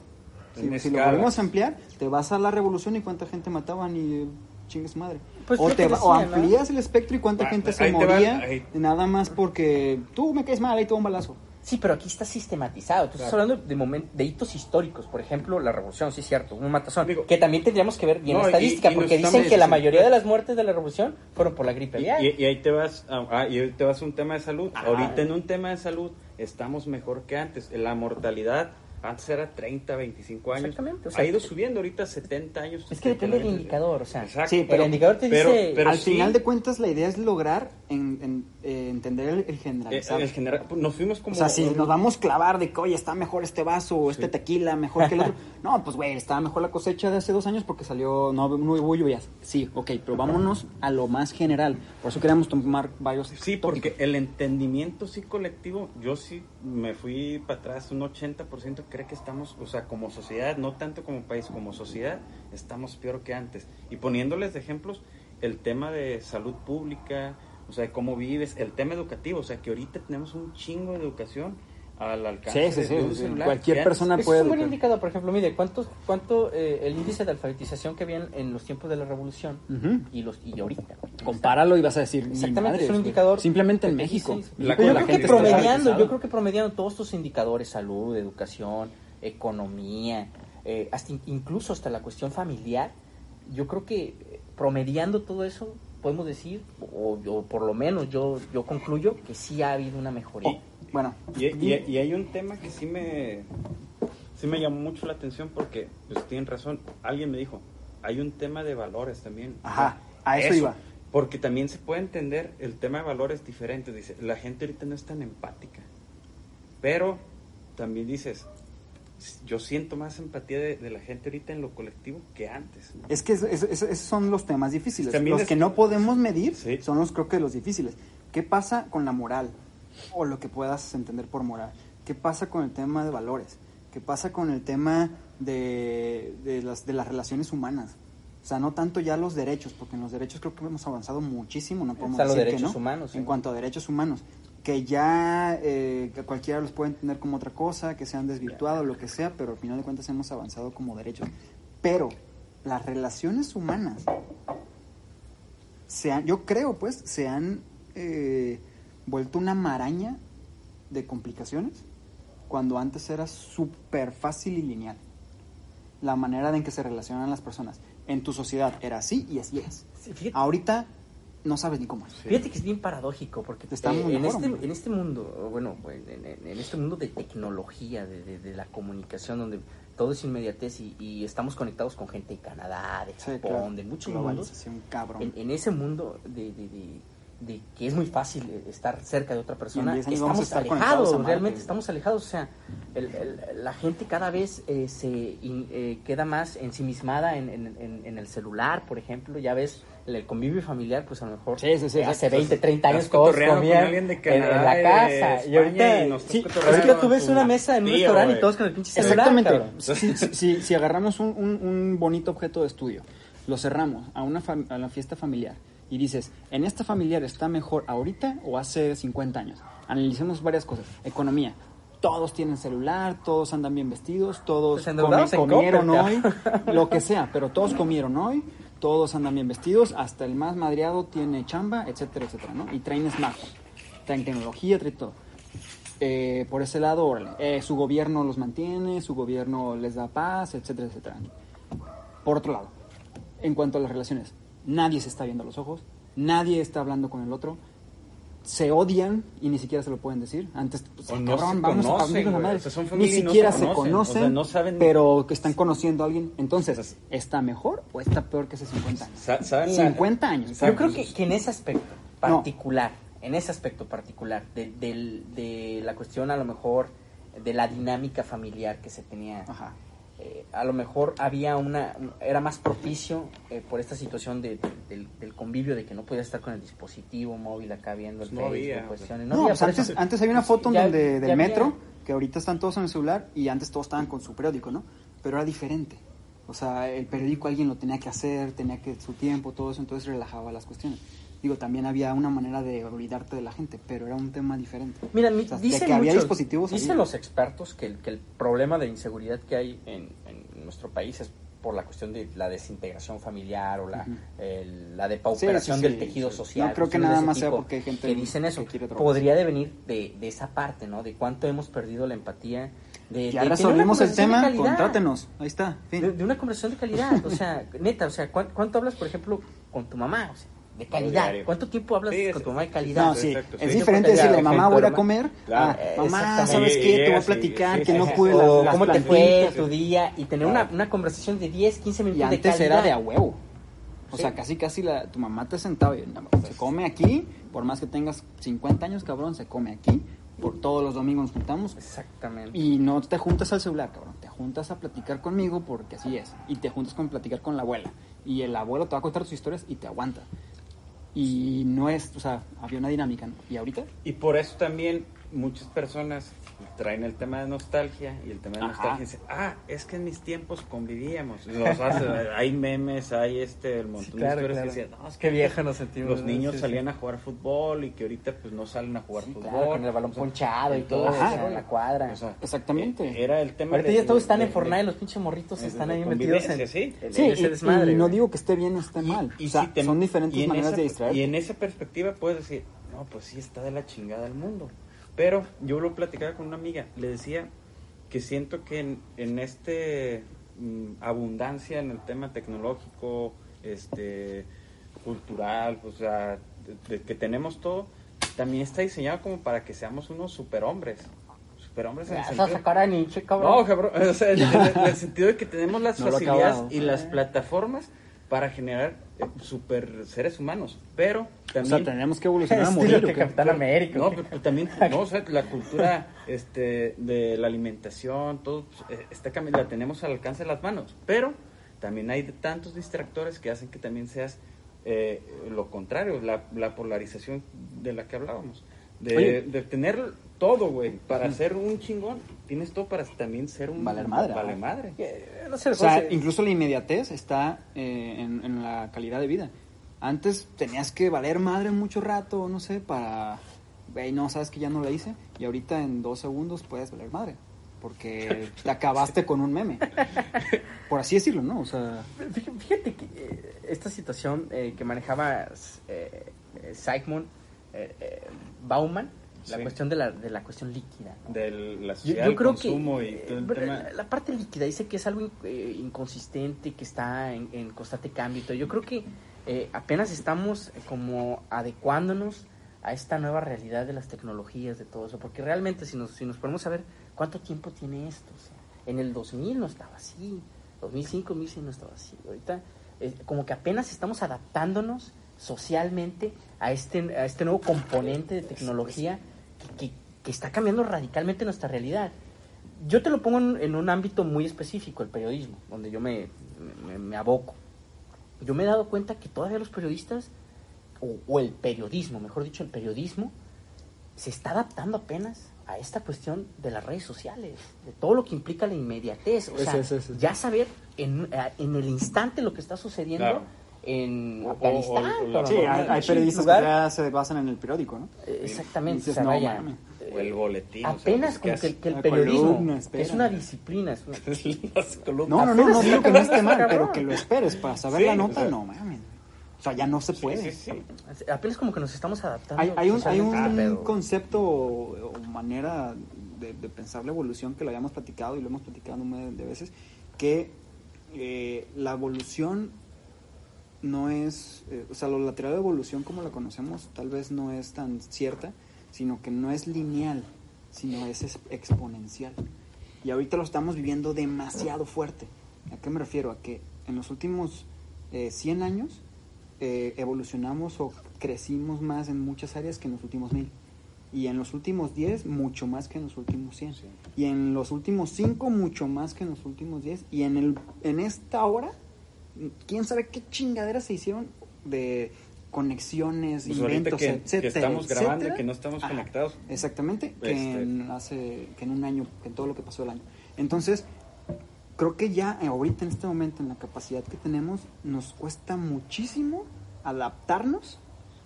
Speaker 2: Si, si lo volvemos a ampliar, te vas a la revolución y cuánta gente mataban y chingues madre.
Speaker 4: Pues
Speaker 2: o, te va- amplías el espectro y cuánta
Speaker 3: Ah,
Speaker 2: gente se
Speaker 3: va,
Speaker 2: moría
Speaker 3: ahí.
Speaker 2: nada más porque tú me caes mal, ahí te doy un balazo.
Speaker 4: Sí, pero aquí está sistematizado. Tú estás hablando de, momen- de hitos históricos. Por ejemplo, la revolución, sí es cierto, un matazón.
Speaker 3: Digo-
Speaker 4: que también tendríamos que ver bien
Speaker 3: No,
Speaker 4: la
Speaker 3: y-
Speaker 4: estadística,
Speaker 3: y
Speaker 4: porque dicen
Speaker 3: estamos-
Speaker 4: que la mayoría de las muertes de la revolución fueron por la gripe
Speaker 3: Y, y- y ahí te vas a, ah, y ahí te vas a un tema de salud.
Speaker 4: Ajá.
Speaker 3: Ahorita en un tema de salud estamos mejor que antes. La mortalidad antes era 30, 25 años.
Speaker 4: Exactamente, o sea,
Speaker 3: ha ido subiendo ahorita 70 años.
Speaker 4: es que depende del
Speaker 3: 70,
Speaker 4: indicador, o sea,
Speaker 3: Exacto.
Speaker 2: Sí, pero-
Speaker 4: el indicador te
Speaker 3: pero-
Speaker 4: dice...
Speaker 3: pero
Speaker 2: Al
Speaker 3: sí,
Speaker 2: final de cuentas, la idea es lograr en, en, eh, entender el, el
Speaker 3: eh, en general, pues, nos fuimos como...
Speaker 2: O sea, si nos vamos a clavar de que, oye, está mejor este vaso o este
Speaker 3: Sí.
Speaker 2: tequila, mejor que el otro. No, pues, güey, estaba mejor la cosecha de hace dos años porque salió, no, no hubo lluvias. Sí, ok, pero vámonos a lo más general. Por eso queríamos tomar varios
Speaker 3: Sí, porque el entendimiento sí colectivo, yo sí me fui para atrás, un 80% cree que estamos, o sea, como sociedad, no tanto como país, como sociedad, estamos peor que antes. Y poniéndoles de ejemplos, el tema de salud pública, o sea, de cómo vives, el tema educativo, o sea, que ahorita tenemos un chingo de educación al alcance
Speaker 2: Sí, sí, sí,
Speaker 3: de un celular,
Speaker 2: cualquier persona puede
Speaker 4: es un buen indicador, por ejemplo, mire, ¿cuánto, cuánto eh, el índice de alfabetización que había en, los tiempos de la revolución
Speaker 2: Ujú.
Speaker 4: y los y ahorita?
Speaker 2: Compáralo y vas a decir,
Speaker 4: Exactamente,
Speaker 2: madres,
Speaker 4: es un indicador.
Speaker 2: Simplemente en México.
Speaker 3: La-
Speaker 4: yo
Speaker 3: la
Speaker 4: creo que promediando, yo creo que promediando todos estos indicadores, salud, educación, economía, eh, hasta in- incluso hasta la cuestión familiar, yo creo que eh, promediando todo eso podemos decir, o, o por lo menos yo yo concluyo que sí ha habido una mejoría.
Speaker 2: Bueno,
Speaker 3: Y, y- y hay un tema que sí me sí me llamó mucho la atención porque, pues tienen razón, alguien me dijo, hay un tema de valores también.
Speaker 2: Ajá, a eso iba.
Speaker 3: Porque también se puede entender el tema de valores diferentes. Dice, la gente ahorita no es tan empática. Pero también dices, yo siento más empatía de, de la gente ahorita en lo colectivo que antes. ¿no?
Speaker 2: Es que es- es- es- esos son los temas difíciles.
Speaker 3: También
Speaker 2: los que no podemos medir
Speaker 3: Sí.
Speaker 2: son los, creo que los difíciles. ¿Qué pasa con la moral? O lo que puedas entender por moral. ¿Qué pasa con el tema de valores? ¿Qué pasa con el tema de, de las, de las relaciones humanas? O sea, no tanto ya los derechos, porque en los derechos creo que hemos avanzado muchísimo, no podemos
Speaker 4: Están los
Speaker 2: decir que
Speaker 4: derechos
Speaker 2: no,
Speaker 4: humanos,
Speaker 2: En
Speaker 4: sí.
Speaker 2: cuanto a derechos humanos, que ya eh, que cualquiera los puede entender como otra cosa, que se han desvirtuado, lo que sea, pero al final de cuentas hemos avanzado como derechos. Pero las relaciones humanas, se han- yo creo pues, se han eh, vuelto una maraña de complicaciones cuando antes era súper fácil y lineal. La manera en que se relacionan las personas. En tu sociedad era así y así es.
Speaker 4: Sí,
Speaker 2: Ahorita no sabes ni cómo es.
Speaker 4: Fíjate que es bien paradójico porque
Speaker 2: Estamos
Speaker 4: eh, en, este, en este mundo, bueno, en, en- en este mundo de tecnología, de, de- de la comunicación, donde todo es inmediatez y, y estamos conectados con gente de Canadá, de
Speaker 2: Sí,
Speaker 4: Japón,
Speaker 2: claro.
Speaker 4: de muchos mundos,
Speaker 2: cabrón.
Speaker 4: en, en ese mundo de, de- de- que es muy fácil eh, estar cerca de otra persona,
Speaker 2: Y en 10 años vamos a
Speaker 4: estamos alejados, realmente estamos alejados, o sea, el- el- la gente cada vez eh, se in- eh, queda más ensimismada en, en- en- en el celular, por ejemplo, ya ves, el, el convivio familiar, pues a lo mejor
Speaker 2: Sí, sí, sí,
Speaker 4: hace
Speaker 2: exacto.
Speaker 4: 20, 30 años todos comían
Speaker 3: de
Speaker 4: en, la casa, y ahorita,
Speaker 3: y
Speaker 4: sí,
Speaker 3: cotorreando
Speaker 4: ahorita tú ves una mesa en un
Speaker 3: tío,
Speaker 4: restaurante y todos con el pinche celular,
Speaker 2: Exactamente. Si, si- agarramos un, un- un bonito objeto de estudio, lo cerramos a una, a la fiesta familiar y dices, ¿en esta familiar está mejor ahorita o hace 50 años? Analicemos varias cosas. Economía. Todos tienen celular, todos andan bien vestidos, todos
Speaker 4: Pues
Speaker 2: comi- comieron hoy, lo que sea, pero todos comieron hoy, todos andan bien vestidos, hasta el más madreado tiene chamba, etcétera, etcétera, ¿no? Y traen smartphone, traen tecnología, traen todo. Eh, por ese lado, órale, eh, su gobierno los mantiene, su gobierno les da paz, etcétera, etcétera. Por otro lado, en cuanto a las relaciones, nadie se está viendo a los ojos, nadie está hablando con el otro, se odian y ni siquiera se lo pueden decir. Antes, pues,
Speaker 3: no
Speaker 2: cabrón,
Speaker 3: se
Speaker 2: vamos a
Speaker 3: conocen. O sea, son
Speaker 2: Ni
Speaker 3: no
Speaker 2: siquiera
Speaker 3: se
Speaker 2: se
Speaker 3: conocen,
Speaker 2: conocen,
Speaker 3: o sea, no saben-
Speaker 2: pero que están conociendo a alguien. Entonces, ¿está mejor o está peor que hace 50 años?
Speaker 3: Sa- ¿saben la-
Speaker 2: 50 años.
Speaker 4: Yo creo que, que en ese aspecto
Speaker 2: No.
Speaker 4: particular, en ese aspecto particular, de, del- de la cuestión a lo mejor de la dinámica familiar que se tenía,
Speaker 2: Ajá.
Speaker 4: Eh, a lo mejor había una, un- era más propicio eh, por esta situación de, de- del, del convivio, de que no podías estar con el dispositivo móvil acá viendo el
Speaker 3: No
Speaker 4: Facebook,
Speaker 3: había,
Speaker 4: cuestiones.
Speaker 2: No,
Speaker 4: había,
Speaker 2: pues antes,
Speaker 4: eso.
Speaker 2: antes había una foto
Speaker 4: Ya-
Speaker 2: donde, del
Speaker 4: había-
Speaker 2: metro, que ahorita están todos en el celular y antes todos estaban con su periódico, ¿no? Pero era diferente. O sea, el periódico alguien lo tenía que hacer, tenía que su tiempo, todo eso, entonces relajaba las cuestiones. Digo, también había una manera de olvidarte de la gente, pero era un tema diferente.
Speaker 4: Mira, mi-
Speaker 2: O sea,
Speaker 4: dicen
Speaker 2: que había
Speaker 4: muchos-
Speaker 2: dispositivos,
Speaker 4: dicen los expertos que el, que el problema de inseguridad que hay en, en nuestro país es por la cuestión de la desintegración familiar o la, el- la depauperación
Speaker 2: Sí, sí,
Speaker 4: del tejido social.
Speaker 2: No creo que nada más sea porque hay gente
Speaker 4: que dicen eso.
Speaker 2: que.
Speaker 4: Podría de venir de, de esa parte, ¿no? De cuánto hemos perdido la empatía. De,
Speaker 2: Ya
Speaker 4: de
Speaker 2: resolvimos el tema, contrátenos. Ahí está. fin.
Speaker 4: De, de una conversación de calidad, o sea, neta, o sea, ¿cuán- ¿cuánto hablas, por ejemplo, con tu mamá? O sea, de calidad.
Speaker 3: diario.
Speaker 4: ¿Cuánto tiempo hablas
Speaker 3: Sí,
Speaker 4: con tu mamá de calidad?
Speaker 2: No, sí,
Speaker 3: Exacto,
Speaker 2: es
Speaker 3: sí.
Speaker 2: diferente decirle, mamá, voy a comer.
Speaker 3: Claro.
Speaker 2: Ah, mamá. ¿sabes
Speaker 3: Y
Speaker 2: qué? Te voy a
Speaker 3: y-
Speaker 2: platicar
Speaker 3: sí,
Speaker 2: que
Speaker 3: sí,
Speaker 2: no
Speaker 3: sí.
Speaker 2: pude
Speaker 4: o
Speaker 2: las, las
Speaker 4: cómo te fue tu día y tener una, una conversación de 10, 15
Speaker 2: Y
Speaker 4: minutos de
Speaker 2: antes
Speaker 4: calidad.
Speaker 2: era de a huevo. O
Speaker 4: Sí.
Speaker 2: sea, casi casi la, tu mamá te sentaba y se come aquí, por más que tengas 50 años, cabrón, se come aquí. Por todos los domingos nos juntamos
Speaker 4: Exactamente.
Speaker 2: y no te juntas al celular, cabrón. Te juntas a platicar conmigo porque así es. Y te juntas con platicar con la abuela. Y el abuelo te va a contar sus historias y te aguanta. Y no es, o sea, había una dinámica. ¿Y ahorita?
Speaker 3: Y por eso también muchas personas traen el tema de nostalgia y el tema de
Speaker 2: Ajá.
Speaker 3: nostalgia dicen, ah, es que en mis tiempos convivíamos. Los hace- hay memes, hay este, el montón
Speaker 4: claro,
Speaker 3: de historias
Speaker 4: claro.
Speaker 3: que decían, no, es
Speaker 4: Qué
Speaker 3: que
Speaker 4: vieja nos sentimos.
Speaker 3: los niños
Speaker 4: Sí, sí.
Speaker 3: salían a jugar fútbol y que ahorita pues no salen a jugar
Speaker 4: Sí,
Speaker 3: fútbol.
Speaker 4: claro, con el balón
Speaker 3: O sea,
Speaker 4: ponchado y todo,
Speaker 3: entonces,
Speaker 4: o sea, en la cuadra.
Speaker 3: o sea,
Speaker 2: Exactamente.
Speaker 3: eh, Era el tema
Speaker 4: Ahorita
Speaker 3: de-
Speaker 4: ya todos están
Speaker 3: de-
Speaker 4: en Fortnite,
Speaker 3: de-
Speaker 4: los pinches morritos
Speaker 3: de-
Speaker 4: están
Speaker 3: de
Speaker 4: ahí metidos en,
Speaker 3: sí.
Speaker 4: en
Speaker 2: Sí,
Speaker 4: ese
Speaker 2: y,
Speaker 4: desmadre.
Speaker 2: y no digo que esté bien o esté mal.
Speaker 3: Y
Speaker 2: o sea,
Speaker 3: si te-
Speaker 2: son diferentes
Speaker 3: en
Speaker 2: maneras
Speaker 3: esa-
Speaker 2: de distraer.
Speaker 3: Y en esa perspectiva puedes decir, no, pues sí está de la chingada el mundo. Pero yo lo platicaba con una amiga, le decía que siento que en, en este mm, abundancia en el tema tecnológico, este cultural, o sea, de- de que tenemos todo, también está diseñado como para que seamos unos superhombres, superhombres en el sentido...
Speaker 4: sacar a Nietzsche, cabrón.
Speaker 3: No, cabrón, o sea, en, en- en el sentido de que tenemos las
Speaker 2: No
Speaker 3: facilidades y las plataformas para generar eh, super seres humanos, pero
Speaker 2: O
Speaker 3: también...
Speaker 2: sea, tenemos que evolucionar a morir.
Speaker 4: que
Speaker 2: ¿o?
Speaker 4: Capitán América.
Speaker 3: No,
Speaker 4: ¿o
Speaker 3: pero también, no, o sea, la cultura este, de la alimentación, todo, pues, eh, está cambiando, la tenemos al alcance de las manos, pero también hay tantos distractores que hacen que también seas eh, lo contrario, la, la polarización de la que hablábamos. De, de tener todo, güey, para ser un chingón, tienes todo para también ser un...
Speaker 2: Valer madre,
Speaker 3: Vale
Speaker 2: ¿no?
Speaker 3: madre.
Speaker 4: No sé,
Speaker 2: O sea,
Speaker 4: José,
Speaker 2: incluso la inmediatez está eh, en, en la calidad de vida. Antes tenías que valer madre mucho rato, no sé, para... Güey, no, sabes que ya no la hice. Y ahorita en dos segundos puedes valer madre. Porque te acabaste con un meme. Por así decirlo, ¿no? O sea...
Speaker 4: Fíjate, que eh, esta situación eh, que manejaba eh, eh, Sigmund eh, eh, Bauman, la
Speaker 3: Sí.
Speaker 4: cuestión de la, de la cuestión líquida. ¿no?
Speaker 3: De la sociedad,
Speaker 4: yo
Speaker 3: el
Speaker 4: creo
Speaker 3: consumo
Speaker 4: que
Speaker 3: y todo el
Speaker 4: eh,
Speaker 3: tema.
Speaker 4: la, la parte líquida dice que es algo eh, inconsistente, que está en, en constante cambio. y todo. Yo creo que eh, apenas estamos eh, como adecuándonos a esta nueva realidad de las tecnologías, de todo eso, porque realmente si nos, si nos ponemos a ver cuánto tiempo tiene esto, o sea, en el 2000 no estaba así, 2005, 2006 no estaba así, ahorita eh, como que apenas estamos adaptándonos socialmente a este, a este nuevo componente de tecnología que, que- está cambiando radicalmente nuestra realidad. Yo te lo pongo en, en un ámbito muy específico, el periodismo, donde yo me, me- me aboco. Yo me he dado cuenta que todavía los periodistas, o, o el periodismo, mejor dicho, el periodismo, se está adaptando apenas a esta cuestión de las redes sociales, de todo lo que implica la inmediatez. O sea,
Speaker 2: ese, ese.
Speaker 4: ya saber en, en el instante lo que está sucediendo
Speaker 3: Claro.
Speaker 4: En
Speaker 3: O-
Speaker 4: Afganistán.
Speaker 3: o- o
Speaker 2: Sí, hay, periodistas
Speaker 4: lugar.
Speaker 2: que ya se basan en el periódico, ¿no?
Speaker 4: Eh, Exactamente,
Speaker 2: Dices,
Speaker 4: o sea,
Speaker 2: no,
Speaker 4: vaya,
Speaker 2: mames.
Speaker 3: O el boletín. o sea,
Speaker 4: apenas
Speaker 3: pues,
Speaker 4: como
Speaker 3: ¿qué
Speaker 4: que, el- que el
Speaker 2: La
Speaker 4: periodismo
Speaker 2: columna,
Speaker 4: que
Speaker 2: espera.
Speaker 4: es una disciplina, es una-.
Speaker 2: No, no, no, no
Speaker 4: Apenas
Speaker 2: digo que no esté mal, pero que lo esperes para saber
Speaker 3: Sí,
Speaker 2: la
Speaker 3: o
Speaker 2: nota,
Speaker 3: sea.
Speaker 2: no mames. O sea, ya no se puede.
Speaker 3: Sí, sí, sí.
Speaker 4: apenas como que nos estamos adaptando.
Speaker 2: Hay, hay un, hay un
Speaker 4: socialmente a pedo.
Speaker 2: concepto o, o manera de, de pensar la evolución que lo habíamos platicado y lo hemos platicado un montón de veces, que eh, la evolución no es, eh, o sea, la teoría de evolución como la conocemos tal vez no es tan cierta, sino que no es lineal, sino es exponencial. Y ahorita lo estamos viviendo demasiado fuerte. ¿A qué me refiero? A que en los últimos eh, 100 años eh, evolucionamos o crecimos más en muchas áreas que en los últimos mil. Y en los últimos 10, mucho más que en los últimos 100.
Speaker 3: Sí.
Speaker 2: Y en los últimos 5, mucho más que en los últimos 10. Y en, el, en esta hora, quién sabe qué chingaderas se hicieron de conexiones,
Speaker 3: Pues
Speaker 2: inventos,
Speaker 3: que, que
Speaker 2: etcétera,
Speaker 3: estamos grabando y
Speaker 2: etcétera.
Speaker 3: que no estamos
Speaker 2: Ajá.
Speaker 3: conectados.
Speaker 2: Exactamente, que,
Speaker 3: Este-
Speaker 2: en, hace, que en un año, que en todo lo que pasó el año. Entonces, creo que ya eh, ahorita en este momento, en la capacidad que tenemos, nos cuesta muchísimo adaptarnos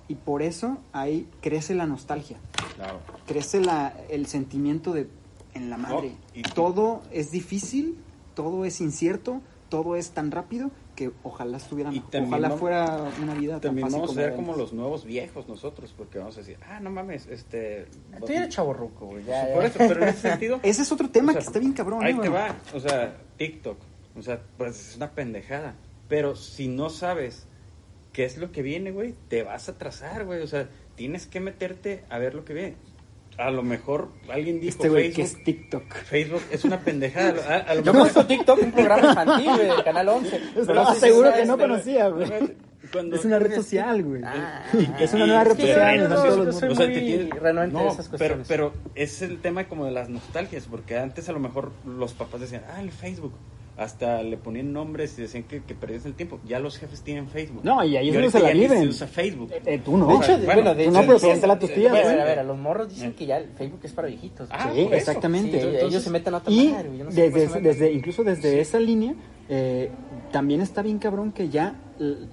Speaker 2: y por eso ahí crece la nostalgia,
Speaker 3: Claro.
Speaker 2: crece la, el sentimiento de en la madre.
Speaker 3: No, y-
Speaker 2: todo es difícil, todo es incierto, todo es tan rápido que ojalá estuviera
Speaker 3: Y
Speaker 2: mejor.
Speaker 3: también
Speaker 2: Ojalá
Speaker 3: vamos-
Speaker 2: fuera una vida tan
Speaker 3: También
Speaker 2: fácil
Speaker 3: vamos a ser
Speaker 2: era
Speaker 3: como los nuevos viejos nosotros, porque vamos a decir, ah, no mames, este...
Speaker 4: Tú eres chaborruco, güey. ya,
Speaker 3: Por
Speaker 4: ya.
Speaker 3: eso, pero en ese sentido...
Speaker 2: Ese es otro tema
Speaker 3: o sea,
Speaker 2: que está bien cabrón.
Speaker 3: Ahí
Speaker 2: ¿no?
Speaker 3: te va, o sea, TikTok, o sea, pues es una pendejada. Pero si no sabes qué es lo que viene, güey, te vas a atrasar, güey. O sea, tienes que meterte a ver lo que viene. A lo mejor alguien dijo
Speaker 2: Este güey que
Speaker 3: Facebook,
Speaker 2: es TikTok.
Speaker 3: Facebook es una pendejada. A, a lo
Speaker 4: Yo
Speaker 3: mejor-
Speaker 4: conozco TikTok, un programa infantil, güey, Canal 11.
Speaker 2: Estaba
Speaker 4: no
Speaker 2: seguro que no
Speaker 4: pero-
Speaker 2: conocía, güey.
Speaker 3: Cuando-
Speaker 2: Es una red social, güey.
Speaker 4: Ah,
Speaker 2: Es una nueva red social.
Speaker 4: no,
Speaker 3: O sea, te tienes- pero, pero es el tema como de las nostalgias, porque antes a lo mejor los papás decían, ah, el Facebook. Hasta le ponían nombres y decían que, que perdías el tiempo. Ya los jefes tienen Facebook.
Speaker 2: No, y ahí es donde se la viven.
Speaker 3: se usa Facebook.
Speaker 2: Eh, tú no.
Speaker 4: De hecho,
Speaker 3: Bueno,
Speaker 4: bueno, de
Speaker 2: tú
Speaker 4: hecho,
Speaker 2: no, pero
Speaker 4: sí,
Speaker 2: pregúntale a tus
Speaker 4: sí,
Speaker 2: tías, güey.
Speaker 4: a ver, a los morros dicen que ya el Facebook es para viejitos.
Speaker 3: Ah,
Speaker 2: Sí,
Speaker 3: por eso.
Speaker 2: exactamente.
Speaker 4: Sí,
Speaker 3: Entonces-
Speaker 4: ellos se meten a otra
Speaker 2: Y
Speaker 4: madre, yo no sé
Speaker 2: desde, desde incluso desde esa línea, eh, también está bien cabrón que ya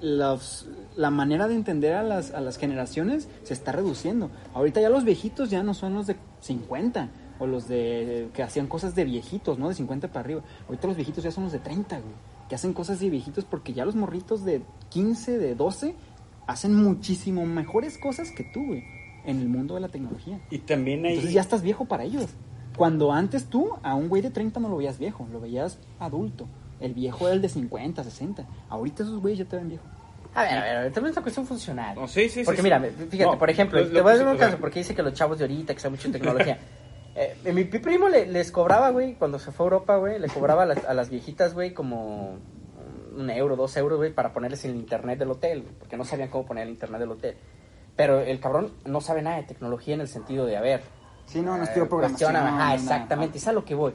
Speaker 2: los- la manera de entender a las, a las generaciones se está reduciendo. Ahorita ya los viejitos ya no son los de 50 o los de que hacían cosas de viejitos, ¿no? De 50 para arriba. Ahorita los viejitos ya son los de 30, güey. Que hacen cosas de viejitos porque ya los morritos de 15, de 12 hacen muchísimo mejores cosas que tú, güey, en el mundo de la tecnología.
Speaker 3: Y también hay...
Speaker 2: Entonces ya estás viejo para ellos. Cuando antes tú a un güey de 30 no lo veías viejo, lo veías adulto. El viejo era el de 50, 60. Ahorita esos güeyes ya te ven viejo.
Speaker 4: A ver, a ver, a ver, también es una cuestión funcional.
Speaker 3: No, sí, sí, sí,
Speaker 4: porque
Speaker 3: sí.
Speaker 4: mira, fíjate,
Speaker 3: No,
Speaker 4: por ejemplo,
Speaker 3: lo-
Speaker 4: te voy a dar un caso, porque dice que los chavos de ahorita, que saben mucho de tecnología. Eh, mi, mi primo le- les cobraba, güey, cuando se fue a Europa, güey, le cobraba a las, a las viejitas, güey, como un euro, dos euros, güey, para ponerles el internet del hotel, güey, porque no sabían cómo poner el internet del hotel. Pero el cabrón no sabe nada de tecnología en el sentido de, a ver,
Speaker 2: Sí, no, no
Speaker 4: eh,
Speaker 2: estudió programación.
Speaker 4: cuestiona, ajá,
Speaker 2: no,
Speaker 4: exactamente, es a lo que voy.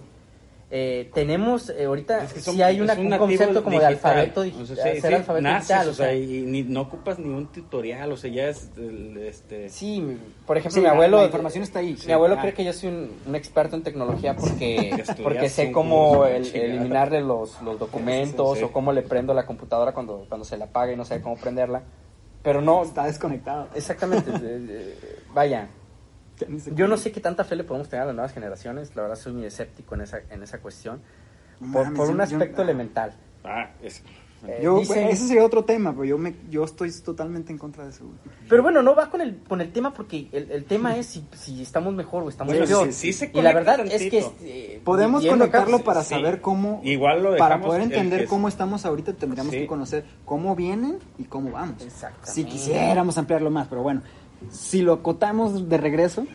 Speaker 4: Eh, tenemos eh, ahorita,
Speaker 3: Es que son-
Speaker 4: sí hay una, un concepto como de
Speaker 3: digital. O sea, sí, sí,
Speaker 4: alfabeto
Speaker 3: naces,
Speaker 4: digital,
Speaker 3: o sea, y ni, no ocupas ni un tutorial, o sea, ya es el, este...
Speaker 4: Sí, por ejemplo,
Speaker 2: Sí,
Speaker 4: mi abuelo.
Speaker 2: la información está ahí.
Speaker 4: Mi abuelo
Speaker 2: Ah.
Speaker 4: cree que yo soy un, un experto en tecnología porque, porque sé cómo el- eliminarle los, los documentos o cómo le prendo la computadora cuando, cuando se la apaga y no sabe cómo prenderla. Pero no,
Speaker 2: Está desconectado.
Speaker 4: exactamente. eh, eh, vaya, yo no sé qué tanta fe le podemos tener a las nuevas generaciones. La verdad, soy muy escéptico en esa, en esa cuestión. Por, por un
Speaker 2: yo- yo-
Speaker 4: aspecto elemental.
Speaker 3: Ah, es...
Speaker 4: Eh,
Speaker 2: Yo,
Speaker 4: dicen-
Speaker 2: ese sería otro tema, pero yo me, yo estoy totalmente en contra de eso.
Speaker 4: Pero bueno, no va con el, con el tema porque el, el tema es si, si estamos mejor o estamos
Speaker 3: Bueno,
Speaker 4: peor.
Speaker 3: sí- sí se
Speaker 4: y la verdad es que...
Speaker 3: tantito.
Speaker 4: este,
Speaker 2: Podemos conectarlo para
Speaker 3: sí.
Speaker 2: saber cómo,
Speaker 3: Igual lo
Speaker 2: para poder entender
Speaker 3: es-
Speaker 2: cómo estamos ahorita, tendríamos
Speaker 3: Sí.
Speaker 2: que conocer cómo vienen y cómo vamos. Si quisiéramos ampliarlo más, pero bueno, si lo acotamos de regreso,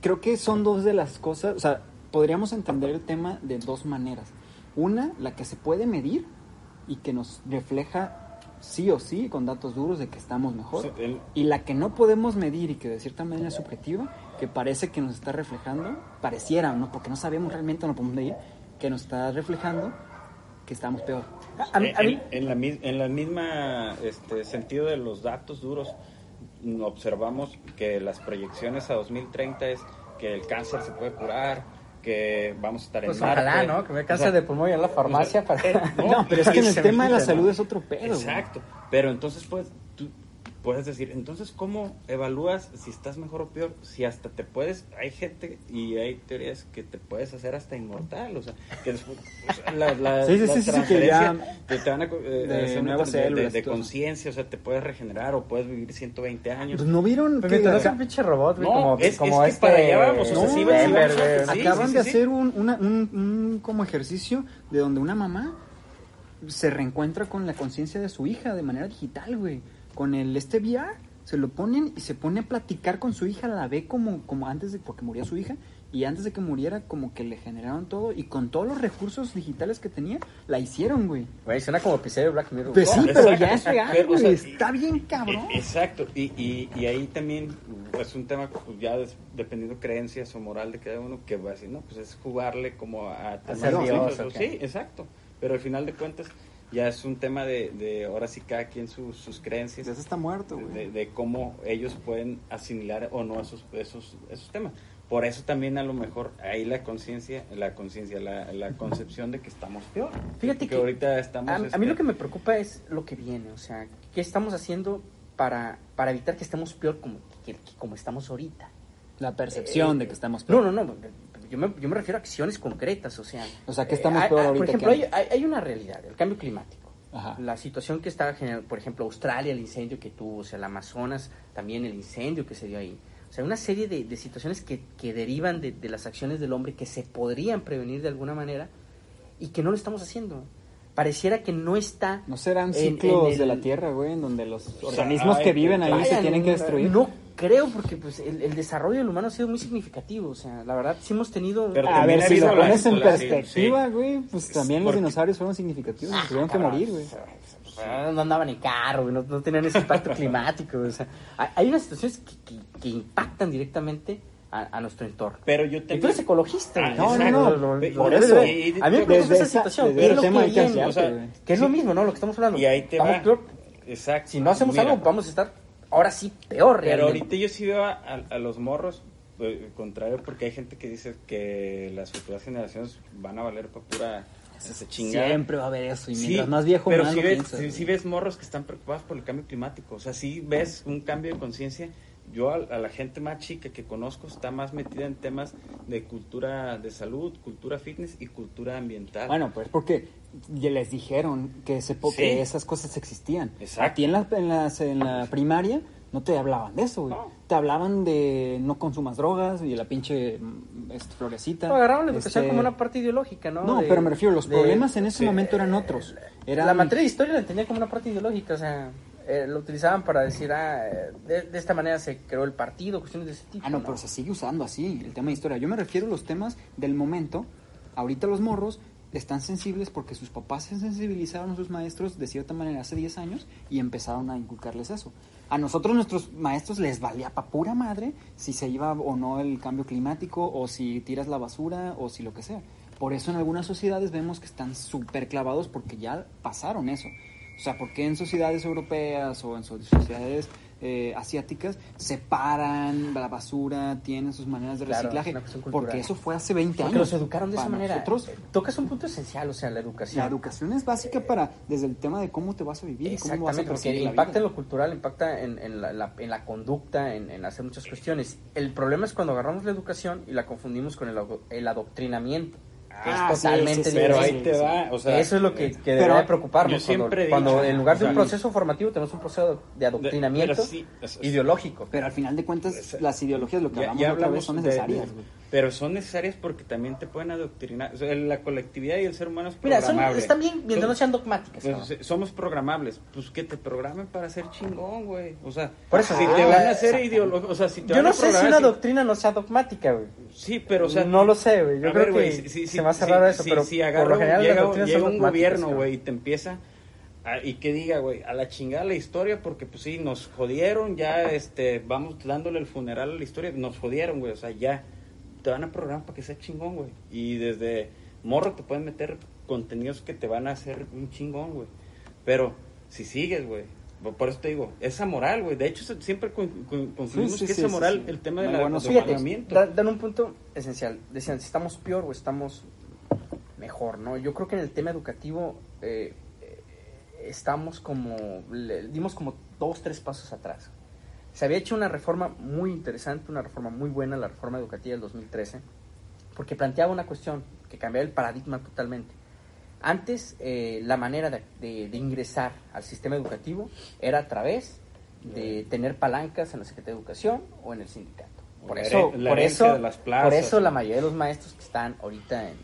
Speaker 2: creo que son dos de las cosas, o sea, podríamos entender el tema de dos maneras. Una, la que se puede medir y que nos refleja sí o sí con datos duros de que estamos mejor.
Speaker 3: Sí, el-
Speaker 2: Y la que no podemos medir y que de cierta manera es subjetiva, que parece que nos está reflejando, pareciera, ¿no? Porque no sabemos realmente, no podemos medir, que nos está reflejando que estamos peor.
Speaker 4: A mí- a mí-
Speaker 3: en, en la, en la misma este, sentido de los datos duros, observamos que las proyecciones a 2030 es que el cáncer se puede curar, que vamos a estar
Speaker 4: Pues
Speaker 3: en Marte.
Speaker 4: ojalá, ¿no? Que me
Speaker 3: O
Speaker 4: cáncer
Speaker 3: sea,
Speaker 4: de pulmón y en la farmacia
Speaker 3: o sea,
Speaker 4: para...
Speaker 3: eh,
Speaker 2: No, pero es que en el tema de la salud
Speaker 4: ¿no?
Speaker 2: es otro pedo. güey.
Speaker 3: Exacto, pero entonces pues puedes decir, entonces ¿cómo evalúas si estás mejor o peor? Si hasta te puedes, hay gente y hay teorías que te puedes hacer hasta inmortal, o sea, que después, o sea, la, la,
Speaker 2: Sí, sí,
Speaker 3: la
Speaker 2: sí, que ya
Speaker 3: te, te van a eh,
Speaker 2: de nuevas
Speaker 3: de-
Speaker 2: células
Speaker 3: de, conciencia, o sea, te puedes regenerar o puedes vivir 120 años.
Speaker 2: Pues no vieron que
Speaker 4: no
Speaker 2: acá-
Speaker 4: un pinche robot, güey,
Speaker 3: No,
Speaker 4: como,
Speaker 3: es-
Speaker 4: como
Speaker 3: es que
Speaker 4: este...
Speaker 3: para allá vamos, o
Speaker 2: sea, sí,
Speaker 4: Denver,
Speaker 2: acaban
Speaker 3: sí,
Speaker 2: de
Speaker 3: sí.
Speaker 2: hacer un, una- un- un como ejercicio de donde una mamá se reencuentra con la conciencia de su hija de manera digital, güey. Con el este VR, se lo ponen y se pone a platicar con su hija, la ve como, como antes de, porque murió su hija, y antes de que muriera como que le generaron todo, y con todos los recursos digitales que tenía, la hicieron, güey.
Speaker 4: Güey, suena como episodio de Black Mirror.
Speaker 2: Pues sí, pero
Speaker 3: exacto.
Speaker 2: ya es real,
Speaker 3: Pero, o sea,
Speaker 2: güey, está bien cabrón.
Speaker 3: Exacto, y, y, y ahí también es un tema pues, ya des- dependiendo creencias o moral de cada uno que va a decir, no, pues es jugarle como a... temas
Speaker 4: ser
Speaker 3: así,
Speaker 4: Dios,
Speaker 3: o-
Speaker 4: ¿o qué?
Speaker 3: Sí, exacto, pero al final de cuentas ya es un tema de, de ahora sí cada quien sus, sus creencias,
Speaker 2: Ya se está muerto,
Speaker 3: de,
Speaker 2: güey.
Speaker 3: de cómo ellos pueden asimilar o no esos, esos, esos temas. Por eso también a lo mejor ahí la conciencia, la conciencia, la, la concepción de que estamos peor.
Speaker 4: Fíjate que
Speaker 3: ahorita estamos...
Speaker 4: A, a mí
Speaker 3: este,
Speaker 4: lo que me preocupa es lo que viene, o sea, ¿qué estamos haciendo para, para evitar que estemos peor como, que- que como estamos ahorita?
Speaker 2: La percepción
Speaker 4: Eh,
Speaker 2: de que estamos
Speaker 4: No,
Speaker 2: peor.
Speaker 4: no, no, yo me, yo me refiero a acciones concretas, o sea...
Speaker 2: O sea, ¿qué
Speaker 4: eh,
Speaker 2: estamos
Speaker 4: hay-
Speaker 2: peor
Speaker 4: hay-
Speaker 2: ahorita
Speaker 4: Por ejemplo,
Speaker 2: que
Speaker 4: hay, hay- una realidad, el cambio climático.
Speaker 2: Ajá.
Speaker 4: La situación que está generando, por ejemplo, Australia, el incendio que tuvo, o sea, el Amazonas, también el incendio que se dio ahí. O sea, una serie de, de situaciones que, que derivan de, de las acciones del hombre que se podrían prevenir de alguna manera y que no lo estamos haciendo. Pareciera que no está...
Speaker 2: ¿No serán ciclos
Speaker 4: en el-
Speaker 2: de la Tierra, güey, en donde los organismos
Speaker 3: ay,
Speaker 2: que viven ahí se tienen que
Speaker 4: no-
Speaker 2: destruir?
Speaker 4: No creo, porque pues el, el desarrollo del humano ha sido muy significativo. O sea, la verdad, sí hemos tenido...
Speaker 3: Pero
Speaker 2: a
Speaker 3: también
Speaker 2: ver, si lo pones en perspectiva,
Speaker 3: sí.
Speaker 2: güey, pues
Speaker 3: Es
Speaker 2: también los dinosaurios fueron significativos, se tuvieron que morir, güey.
Speaker 4: Ah, No andaban en carro, güey, no, no tenían ese impacto climático. O sea, hay, unas situaciones que, que- que impactan directamente a, a nuestro entorno.
Speaker 3: Pero yo
Speaker 4: Y tú eres ecologista, güey.
Speaker 3: Ah,
Speaker 2: No, no, no,
Speaker 4: Lo- lo-
Speaker 3: Ve-
Speaker 4: lo
Speaker 2: por eso.
Speaker 4: A mí me preocupa esa situación. ¿Qué es lo
Speaker 2: tema
Speaker 4: que
Speaker 2: que
Speaker 3: o sea.
Speaker 4: Que es lo mismo, ¿no? Lo que estamos hablando.
Speaker 3: Y ahí te va. Exacto.
Speaker 4: Si no hacemos
Speaker 3: Mira,
Speaker 4: algo, vamos a estar ahora sí peor
Speaker 3: Pero
Speaker 4: realmente.
Speaker 3: ahorita yo sí veo a, a- a los morros, eh, contrario, porque hay gente que dice que las futuras generaciones van a valer para pura esa chingada.
Speaker 2: Siempre va a haber eso, y
Speaker 3: Sí,
Speaker 2: mientras más viejo,
Speaker 3: pero
Speaker 2: más
Speaker 3: sí
Speaker 2: lo
Speaker 3: ves,
Speaker 2: piensas,
Speaker 3: sí- sí ves morros que están preocupados por el cambio climático. O sea, sí ves un cambio de conciencia. Yo a, a la gente más chica que conozco está más metida en temas de cultura de salud, cultura fitness y cultura ambiental.
Speaker 2: Bueno, pues porque ya les dijeron que, ese po-
Speaker 3: Sí.
Speaker 2: que esas cosas existían.
Speaker 3: Exacto.
Speaker 2: A ti en la, en, las- en la primaria no te hablaban de eso, güey.
Speaker 3: No.
Speaker 2: Te hablaban de no consumas drogas y la pinche mm, este, florecita.
Speaker 4: No, agarraron la educación
Speaker 2: Este,
Speaker 4: como una parte ideológica, ¿no?
Speaker 2: No,
Speaker 4: De-
Speaker 2: pero me refiero, los
Speaker 4: de-
Speaker 2: problemas en ese momento eran otros. Eran,
Speaker 4: La materia de historia la entendía como una parte ideológica, o sea... eh, lo utilizaban para decir, ah, eh, de, de esta manera se creó el partido, cuestiones de ese tipo.
Speaker 2: Ah, no, pero se sigue usando así, el tema de historia. Yo me refiero a los temas del momento. Ahorita los morros están sensibles porque sus papás se sensibilizaron a sus maestros de cierta manera hace 10 años y empezaron a inculcarles eso. A nosotros, nuestros maestros, les valía pa' pura madre si se iba o no el cambio climático o si tiras la basura o si lo que sea. Por eso en algunas sociedades vemos que están súper clavados porque ya pasaron eso. O sea, ¿por qué en sociedades europeas o en so- sociedades eh, asiáticas separan la basura, tienen sus maneras de reciclaje? Porque eso fue hace 20
Speaker 4: Porque
Speaker 2: años.
Speaker 4: los educaron de esa manera.
Speaker 2: Nosotros,
Speaker 4: Tocas un punto esencial, o sea, la educación.
Speaker 2: la educación es básica para, desde el tema de cómo te vas a vivir y cómo vas a
Speaker 4: Exactamente, porque
Speaker 2: la
Speaker 4: impacta en lo cultural, impacta en, en la, la- en la conducta, en, hacer muchas cuestiones. El problema es cuando agarramos la educación y la confundimos con el adoctrinamiento. Que
Speaker 2: Ah,
Speaker 4: es
Speaker 2: sí,
Speaker 4: totalmente
Speaker 2: sí, sí,
Speaker 3: Pero
Speaker 4: diferente.
Speaker 3: ahí te va, o sea,
Speaker 4: Eso es lo que, que
Speaker 2: pero
Speaker 4: debería de preocuparnos. cuando,
Speaker 3: dicho-
Speaker 4: cuando en lugar de un proceso formativo tenemos un proceso de adoctrinamiento
Speaker 3: pero sí, es- es-
Speaker 4: ideológico.
Speaker 2: Pero al final de cuentas, las ideologías, lo que
Speaker 3: Ya-
Speaker 2: hablamos
Speaker 3: ya
Speaker 2: otra vez, son necesarias.
Speaker 3: de-. Pero son necesarias porque también te pueden adoctrinar. O sea, la colectividad y el ser humano es
Speaker 4: Mira, son,
Speaker 3: programable.
Speaker 4: están bien mientras no sean dogmáticas.
Speaker 3: pues, somos programables. Pues que te programen para ser chingón, güey. O sea,
Speaker 4: Por eso,
Speaker 3: si
Speaker 4: ah,
Speaker 3: te van a
Speaker 4: la-
Speaker 3: hacer ideología, o sea, si te
Speaker 4: Yo
Speaker 3: van a
Speaker 4: no sé si una doctrina no sea dogmática, güey.
Speaker 3: Sí, pero o sea,
Speaker 4: no lo sé, güey. Yo
Speaker 3: a
Speaker 4: creo
Speaker 3: ver,
Speaker 4: que
Speaker 3: güey, si- si-
Speaker 4: se me hace
Speaker 3: si-
Speaker 4: raro eso, pero
Speaker 3: si
Speaker 4: por
Speaker 3: agarra
Speaker 4: lo
Speaker 3: un-
Speaker 4: general
Speaker 3: llega, llega un gobierno, güey, y te empieza a- y que diga, güey, a la chingada la historia porque pues sí, nos jodieron, ya este vamos dándole el funeral a la historia, nos jodieron, güey, o sea, ya te van a programar para que sea chingón, güey. Y desde morro te pueden meter contenidos que te van a hacer un chingón, güey. Pero si sigues, güey, por eso te digo, esa moral, güey. De hecho, siempre con- con- concluimos
Speaker 2: sí,
Speaker 3: que
Speaker 2: sí,
Speaker 3: esa moral,
Speaker 2: sí.
Speaker 3: el tema de
Speaker 2: Muy
Speaker 3: la
Speaker 2: bueno,
Speaker 3: del
Speaker 2: fíjate,
Speaker 3: adoctrinamiento.
Speaker 4: Da- dan un punto esencial. Decían, si estamos peor o estamos mejor, ¿no? Yo creo que en el tema educativo eh, eh, estamos como, le- dimos como dos, tres pasos atrás. Se había hecho una reforma muy interesante, una reforma muy buena, la reforma educativa del 2013, porque planteaba una cuestión que cambiaba el paradigma totalmente. Antes, eh, la manera de, de- de ingresar al sistema educativo era a través de tener palancas en la Secretaría de Educación o en el sindicato. Por
Speaker 3: La
Speaker 4: eso, por eso,
Speaker 3: de las plazas.
Speaker 4: por eso la mayoría de los maestros que están ahorita en,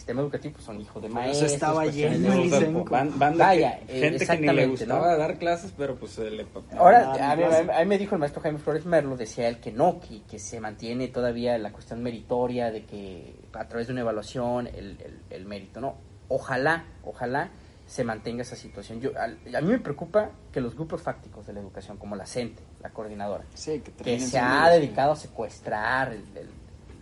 Speaker 4: sistema educativo pues, son hijos de
Speaker 2: eso
Speaker 4: maestros.
Speaker 2: estaba
Speaker 4: cuestiones
Speaker 2: lleno
Speaker 4: de
Speaker 3: ban- banda
Speaker 4: Vaya,
Speaker 3: que-
Speaker 4: eh,
Speaker 3: gente que ni le gustaba
Speaker 4: ¿no?
Speaker 3: dar clases, pero pues se le...
Speaker 4: Ahora,
Speaker 2: Ah,
Speaker 4: a mí, a me dijo el maestro Jaime Flores Merlo, decía él que no, que, que se mantiene todavía la cuestión meritoria de que a través de una evaluación el, el- el mérito, ¿no? Ojalá, ojalá se mantenga esa situación. Yo, al- a, mí me preocupa que los grupos fácticos de la educación, como la CENTE, la coordinadora,
Speaker 2: Sí, que,
Speaker 4: se ha dedicado a secuestrar el, el-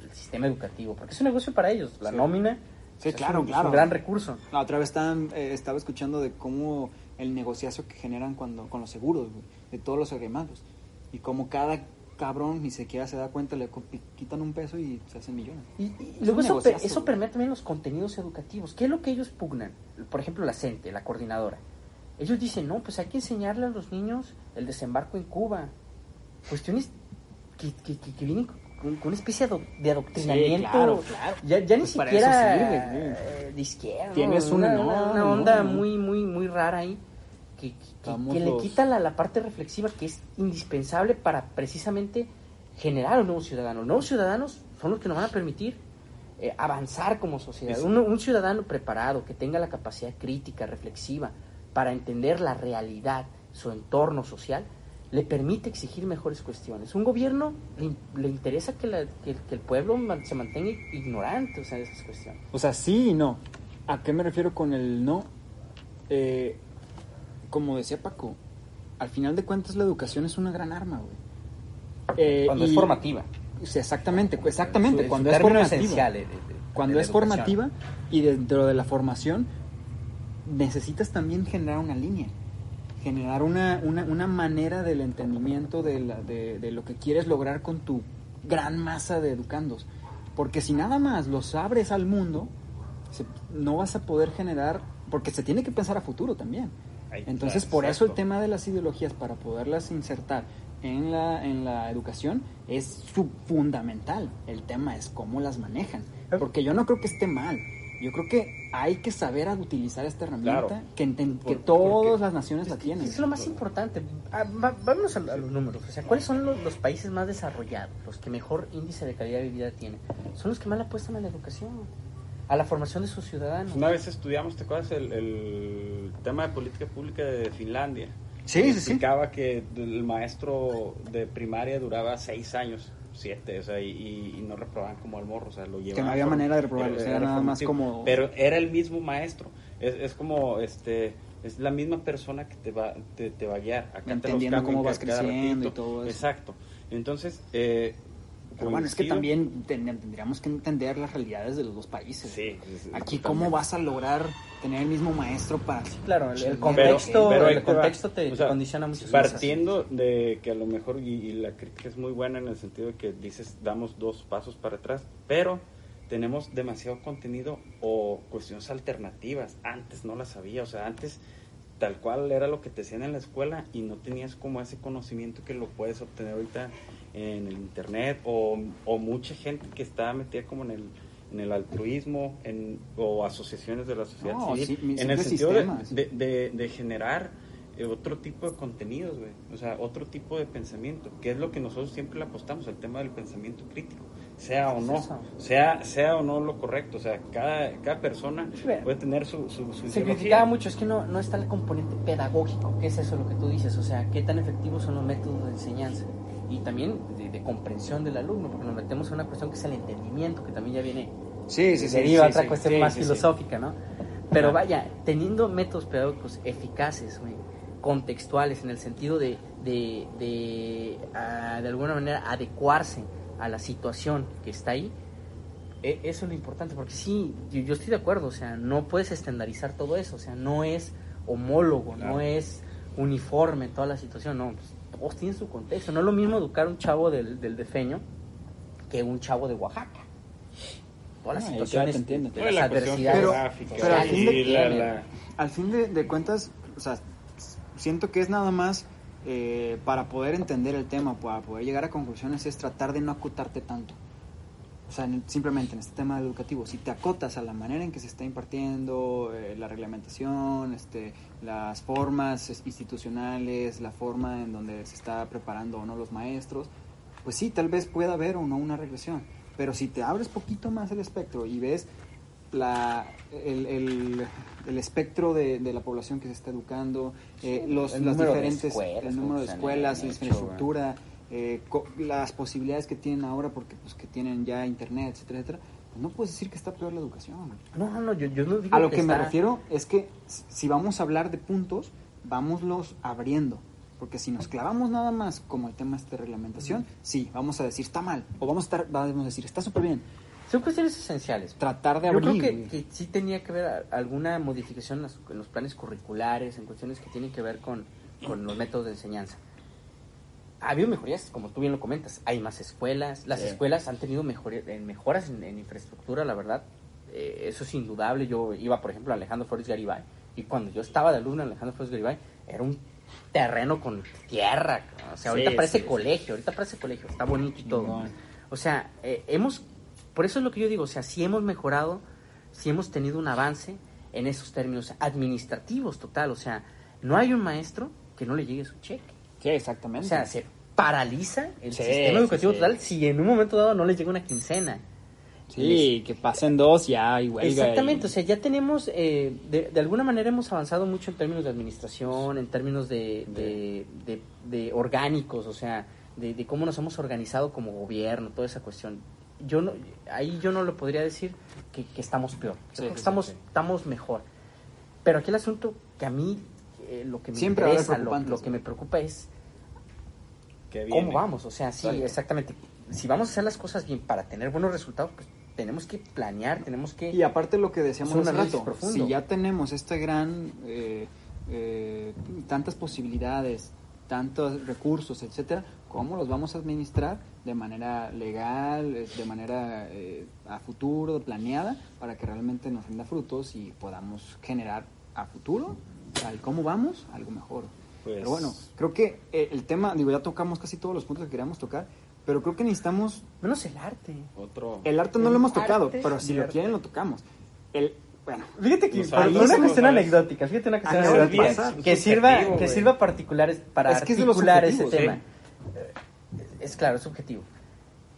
Speaker 4: el sistema educativo, porque es un negocio para ellos, la
Speaker 2: Sí.
Speaker 4: nómina
Speaker 2: Sí, claro,
Speaker 4: un- es
Speaker 2: claro.
Speaker 4: un gran recurso.
Speaker 2: La otra vez estaban, eh, estaba escuchando de cómo el negociazo que generan cuando con los seguros, güey, de todos los agremados. Y cómo cada cabrón ni siquiera se da cuenta, le quitan un peso y se hacen millones.
Speaker 4: Y, y
Speaker 2: Es
Speaker 4: luego eso, eso permea también los contenidos educativos. ¿Qué es lo que ellos pugnan? Por ejemplo, la CENTE, la coordinadora. Ellos dicen, no, pues hay que enseñarle a los niños el desembarco en Cuba. Cuestiones que, que, que- que vienen una especie de ado- de adoctrinamiento.
Speaker 2: claro, claro.
Speaker 4: Ya, ya ni
Speaker 2: Pues para
Speaker 4: siquiera
Speaker 2: sirve,
Speaker 4: eh, de izquierda.
Speaker 2: Tienes
Speaker 4: ¿no?
Speaker 2: un-
Speaker 4: una,
Speaker 2: no,
Speaker 4: una- una onda
Speaker 2: no.
Speaker 4: muy, muy, muy rara ahí. Que, que- que- le quita la, la parte reflexiva que es indispensable para precisamente generar un nuevo ciudadano. Nuevos ciudadanos son los que nos van a permitir eh, avanzar como sociedad. Un, un ciudadano preparado, que tenga la capacidad crítica, reflexiva, para entender la realidad, su entorno social, le permite exigir mejores cuestiones. Un gobierno le, le interesa que, la- que- que el pueblo se mantenga ignorante o sea, de esas cuestiones.
Speaker 2: O sea, sí y no. ¿A qué me refiero con el no? Eh, como decía Paco, al final de cuentas la educación es una gran arma, güey. Eh,
Speaker 4: Cuando
Speaker 2: y-
Speaker 4: es formativa.
Speaker 2: Sí, exactamente, exactamente.
Speaker 4: Su- su
Speaker 2: cuando es formativa.
Speaker 4: esencial de- de- de
Speaker 2: cuando es
Speaker 4: educación.
Speaker 2: formativa y dentro de la formación necesitas también generar una línea, generar una, una, una manera del entendimiento de, la- de, de lo que quieres lograr con tu gran masa de educandos. Porque si nada más los abres al mundo, se- no vas a poder generar, porque se tiene que pensar a futuro también. Entonces, por eso el tema de las ideologías, para poderlas insertar en la, en la educación, es fundamental. El tema es cómo las manejan. Porque yo no creo que esté mal. Yo creo que hay que saber utilizar esta herramienta,
Speaker 3: Claro.
Speaker 2: que, enten- que todas
Speaker 3: porque-
Speaker 2: las naciones la tienen.
Speaker 4: Es lo más importante. Ah, va- vámonos a, a los números. O sea, ¿cuáles son los, los países más desarrollados, los que mejor índice de calidad de vida tienen? Son los que más le apuestan a la educación, a la formación de sus ciudadanos.
Speaker 3: Una vez estudiamos, ¿te acuerdas? El, el tema de política pública de Finlandia.
Speaker 2: Sí, sí, sí.
Speaker 3: explicaba que el maestro de primaria duraba seis años, siete, o sea, y, y- y no reprobaban como al morro, o sea, lo llevaban.
Speaker 2: Que no había
Speaker 3: por-
Speaker 2: manera de reprobarlo, o sea, era nada más como-
Speaker 3: Pero era el mismo maestro, es, es como, este, es la misma persona que te va, te, te va a guiar. Acá te los
Speaker 2: Entendiendo
Speaker 3: cambian
Speaker 2: cómo vas creciendo y todo eso.
Speaker 3: Exacto. Entonces, eh,
Speaker 2: Pero bueno, es que también ten- tendríamos que entender las realidades de los dos países.
Speaker 3: Sí,
Speaker 2: Aquí. ¿cómo vas a lograr tener el mismo maestro para...
Speaker 4: Claro, el, contexto,
Speaker 3: pero
Speaker 4: el
Speaker 3: te
Speaker 4: contexto te,
Speaker 3: O
Speaker 4: te
Speaker 3: sea,
Speaker 4: condiciona muchas cosas.
Speaker 3: Partiendo de que a lo mejor, y, y la crítica es muy buena en el sentido de que dices, damos dos pasos para atrás, pero tenemos demasiado contenido o cuestiones alternativas. Antes no las había, o sea, antes tal cual era lo que te decían en la escuela y no tenías como ese conocimiento que lo puedes obtener ahorita en el internet o, o mucha gente que está metida como en el en el altruismo en, o asociaciones de la sociedad
Speaker 2: No,
Speaker 3: civil
Speaker 2: sí,
Speaker 3: en el sentido de, de, de- de generar eh, otro tipo de contenidos, güey. O sea, otro tipo de pensamiento, que es lo que nosotros siempre le apostamos, el tema del pensamiento crítico, sea o no, sea, sea o no lo correcto. O sea, cada, cada persona puede tener su, su, su
Speaker 4: Se criticaba mucho, es que no, no está el componente pedagógico, que es eso lo que tú dices, o sea, qué tan efectivos son los métodos de enseñanza y también de, de comprensión del alumno, porque nos metemos en una cuestión que es el entendimiento, que también ya viene,
Speaker 2: Sí, sí, sí. sí,
Speaker 4: otra
Speaker 2: sí,
Speaker 4: cuestión
Speaker 2: sí,
Speaker 4: más filosófica, ¿no? Pero vaya, teniendo métodos pedagógicos eficaces, güey, contextuales, en el sentido de, de, de, de alguna manera adecuarse a la situación que está ahí, e- eso es lo importante, porque sí, yo, yo estoy de acuerdo, o sea, no puedes estandarizar todo eso, o sea, no es homólogo, no es uniforme toda la situación, no, pues, todos tienen su contexto, no es lo mismo educar a un chavo del, del defeño que un chavo de Oaxaca. Todas las
Speaker 2: Ah,
Speaker 4: situaciones,
Speaker 2: te entiendo, te
Speaker 4: las
Speaker 3: La
Speaker 4: adversidades
Speaker 2: pero al fin de-
Speaker 3: y la- la-
Speaker 2: Al fin de, de cuentas, o sea, siento que es nada más eh, para poder entender el tema, para poder llegar a conclusiones, es tratar de no acotarte tanto. O sea, en- simplemente en este tema educativo, si te acotas a la manera en que se está impartiendo, eh, la reglamentación, este, las formas es- institucionales, la forma en donde se está preparando o no los maestros, pues sí, tal vez pueda haber o no una regresión. Pero si te abres poquito más el espectro y ves la, el, el- el espectro de, de la población que se está educando, eh, los,
Speaker 4: el
Speaker 2: las
Speaker 4: número de
Speaker 2: diferentes,
Speaker 4: escuelas,
Speaker 2: el número de escuelas, la infraestructura, eh, co- las posibilidades que tienen ahora porque pues que tienen ya internet, etcétera, etcétera, pues no puedes decir que está peor la educación.
Speaker 4: No, no, no, yo, yo no digo
Speaker 2: A lo que me
Speaker 4: está-
Speaker 2: refiero es que si- vamos a hablar de puntos, vámoslos abriendo. Porque si nos clavamos nada más como el tema este de reglamentación, sí, vamos a decir está mal. O vamos a, estar, vamos a decir está súper bien.
Speaker 4: Son cuestiones esenciales.
Speaker 2: Tratar de
Speaker 4: Yo
Speaker 2: abrir.
Speaker 4: creo que, que sí tenía que a- alguna modificación en los planes curriculares, en cuestiones que tienen que ver con, con los métodos de enseñanza. Ha habido mejorías, como tú bien lo comentas. Hay más escuelas. Las escuelas han tenido mejoras en, en infraestructura, la verdad. Eh, eso es indudable. Yo iba, por ejemplo, a Alejandro Flores Garibay. Y cuando yo estaba de alumno en Alejandro Flores Garibay, era un terreno con tierra. O sea, ahorita
Speaker 2: Sí,
Speaker 4: parece
Speaker 2: sí, sí.
Speaker 4: colegio. Ahorita parece colegio. Está bonito y todo. O sea, eh, hemos, por eso es lo que yo digo, o sea, si hemos mejorado, si hemos tenido un avance en esos términos administrativos total, o sea, no hay un maestro que no le llegue su cheque.
Speaker 2: Sí,
Speaker 4: O
Speaker 2: exactamente.
Speaker 4: sea, se paraliza el
Speaker 2: Sí,
Speaker 4: sistema educativo
Speaker 2: sí,
Speaker 4: total si en un momento dado no les llega una quincena.
Speaker 2: sí, que pasen dos ya y huelga.
Speaker 4: Exactamente,
Speaker 2: y-
Speaker 4: o sea, ya tenemos, eh, de, de alguna manera hemos avanzado mucho en términos de administración, en términos de, de, de- de orgánicos, o sea, de, cómo nos hemos organizado como gobierno, toda esa cuestión. Yo no, ahí yo no lo podría decir que, que estamos peor,
Speaker 2: Sí,
Speaker 4: estamos, estamos mejor. Pero aquí el asunto que a mí, eh, lo que me
Speaker 2: Siempre
Speaker 4: interesa, lo, lo que me preocupa es
Speaker 3: que viene.
Speaker 4: ¿Cómo vamos? O sea, sí, exactamente. Si vamos a hacer las cosas bien para tener buenos resultados, pues tenemos que planear, tenemos que...
Speaker 2: Y aparte lo que decíamos hace rato,
Speaker 4: profundo.
Speaker 2: si ya tenemos este gran, eh, eh, tantas posibilidades, tantos recursos, etcétera, ¿cómo los vamos a administrar de manera legal, de manera eh, a futuro, planeada, para que realmente nos rinda frutos y podamos generar a futuro, al cómo vamos, algo mejor?
Speaker 3: Pues-
Speaker 2: Pero bueno, creo que eh, el tema, digo, ya tocamos casi todos los puntos que queríamos tocar, pero creo que necesitamos
Speaker 4: Menos el arte.
Speaker 3: Otro.
Speaker 2: el arte no lo hemos tocado,
Speaker 4: Arte,
Speaker 2: pero si lo
Speaker 4: arte.
Speaker 2: quieren lo tocamos. El, bueno,
Speaker 4: Fíjate que
Speaker 3: años,
Speaker 4: una cuestión anecdótica, fíjate una cuestión anecdótica que
Speaker 3: es
Speaker 4: sirva que sirva particulares para
Speaker 2: Es que
Speaker 4: articular ese tema. Eh, Es claro, es subjetivo.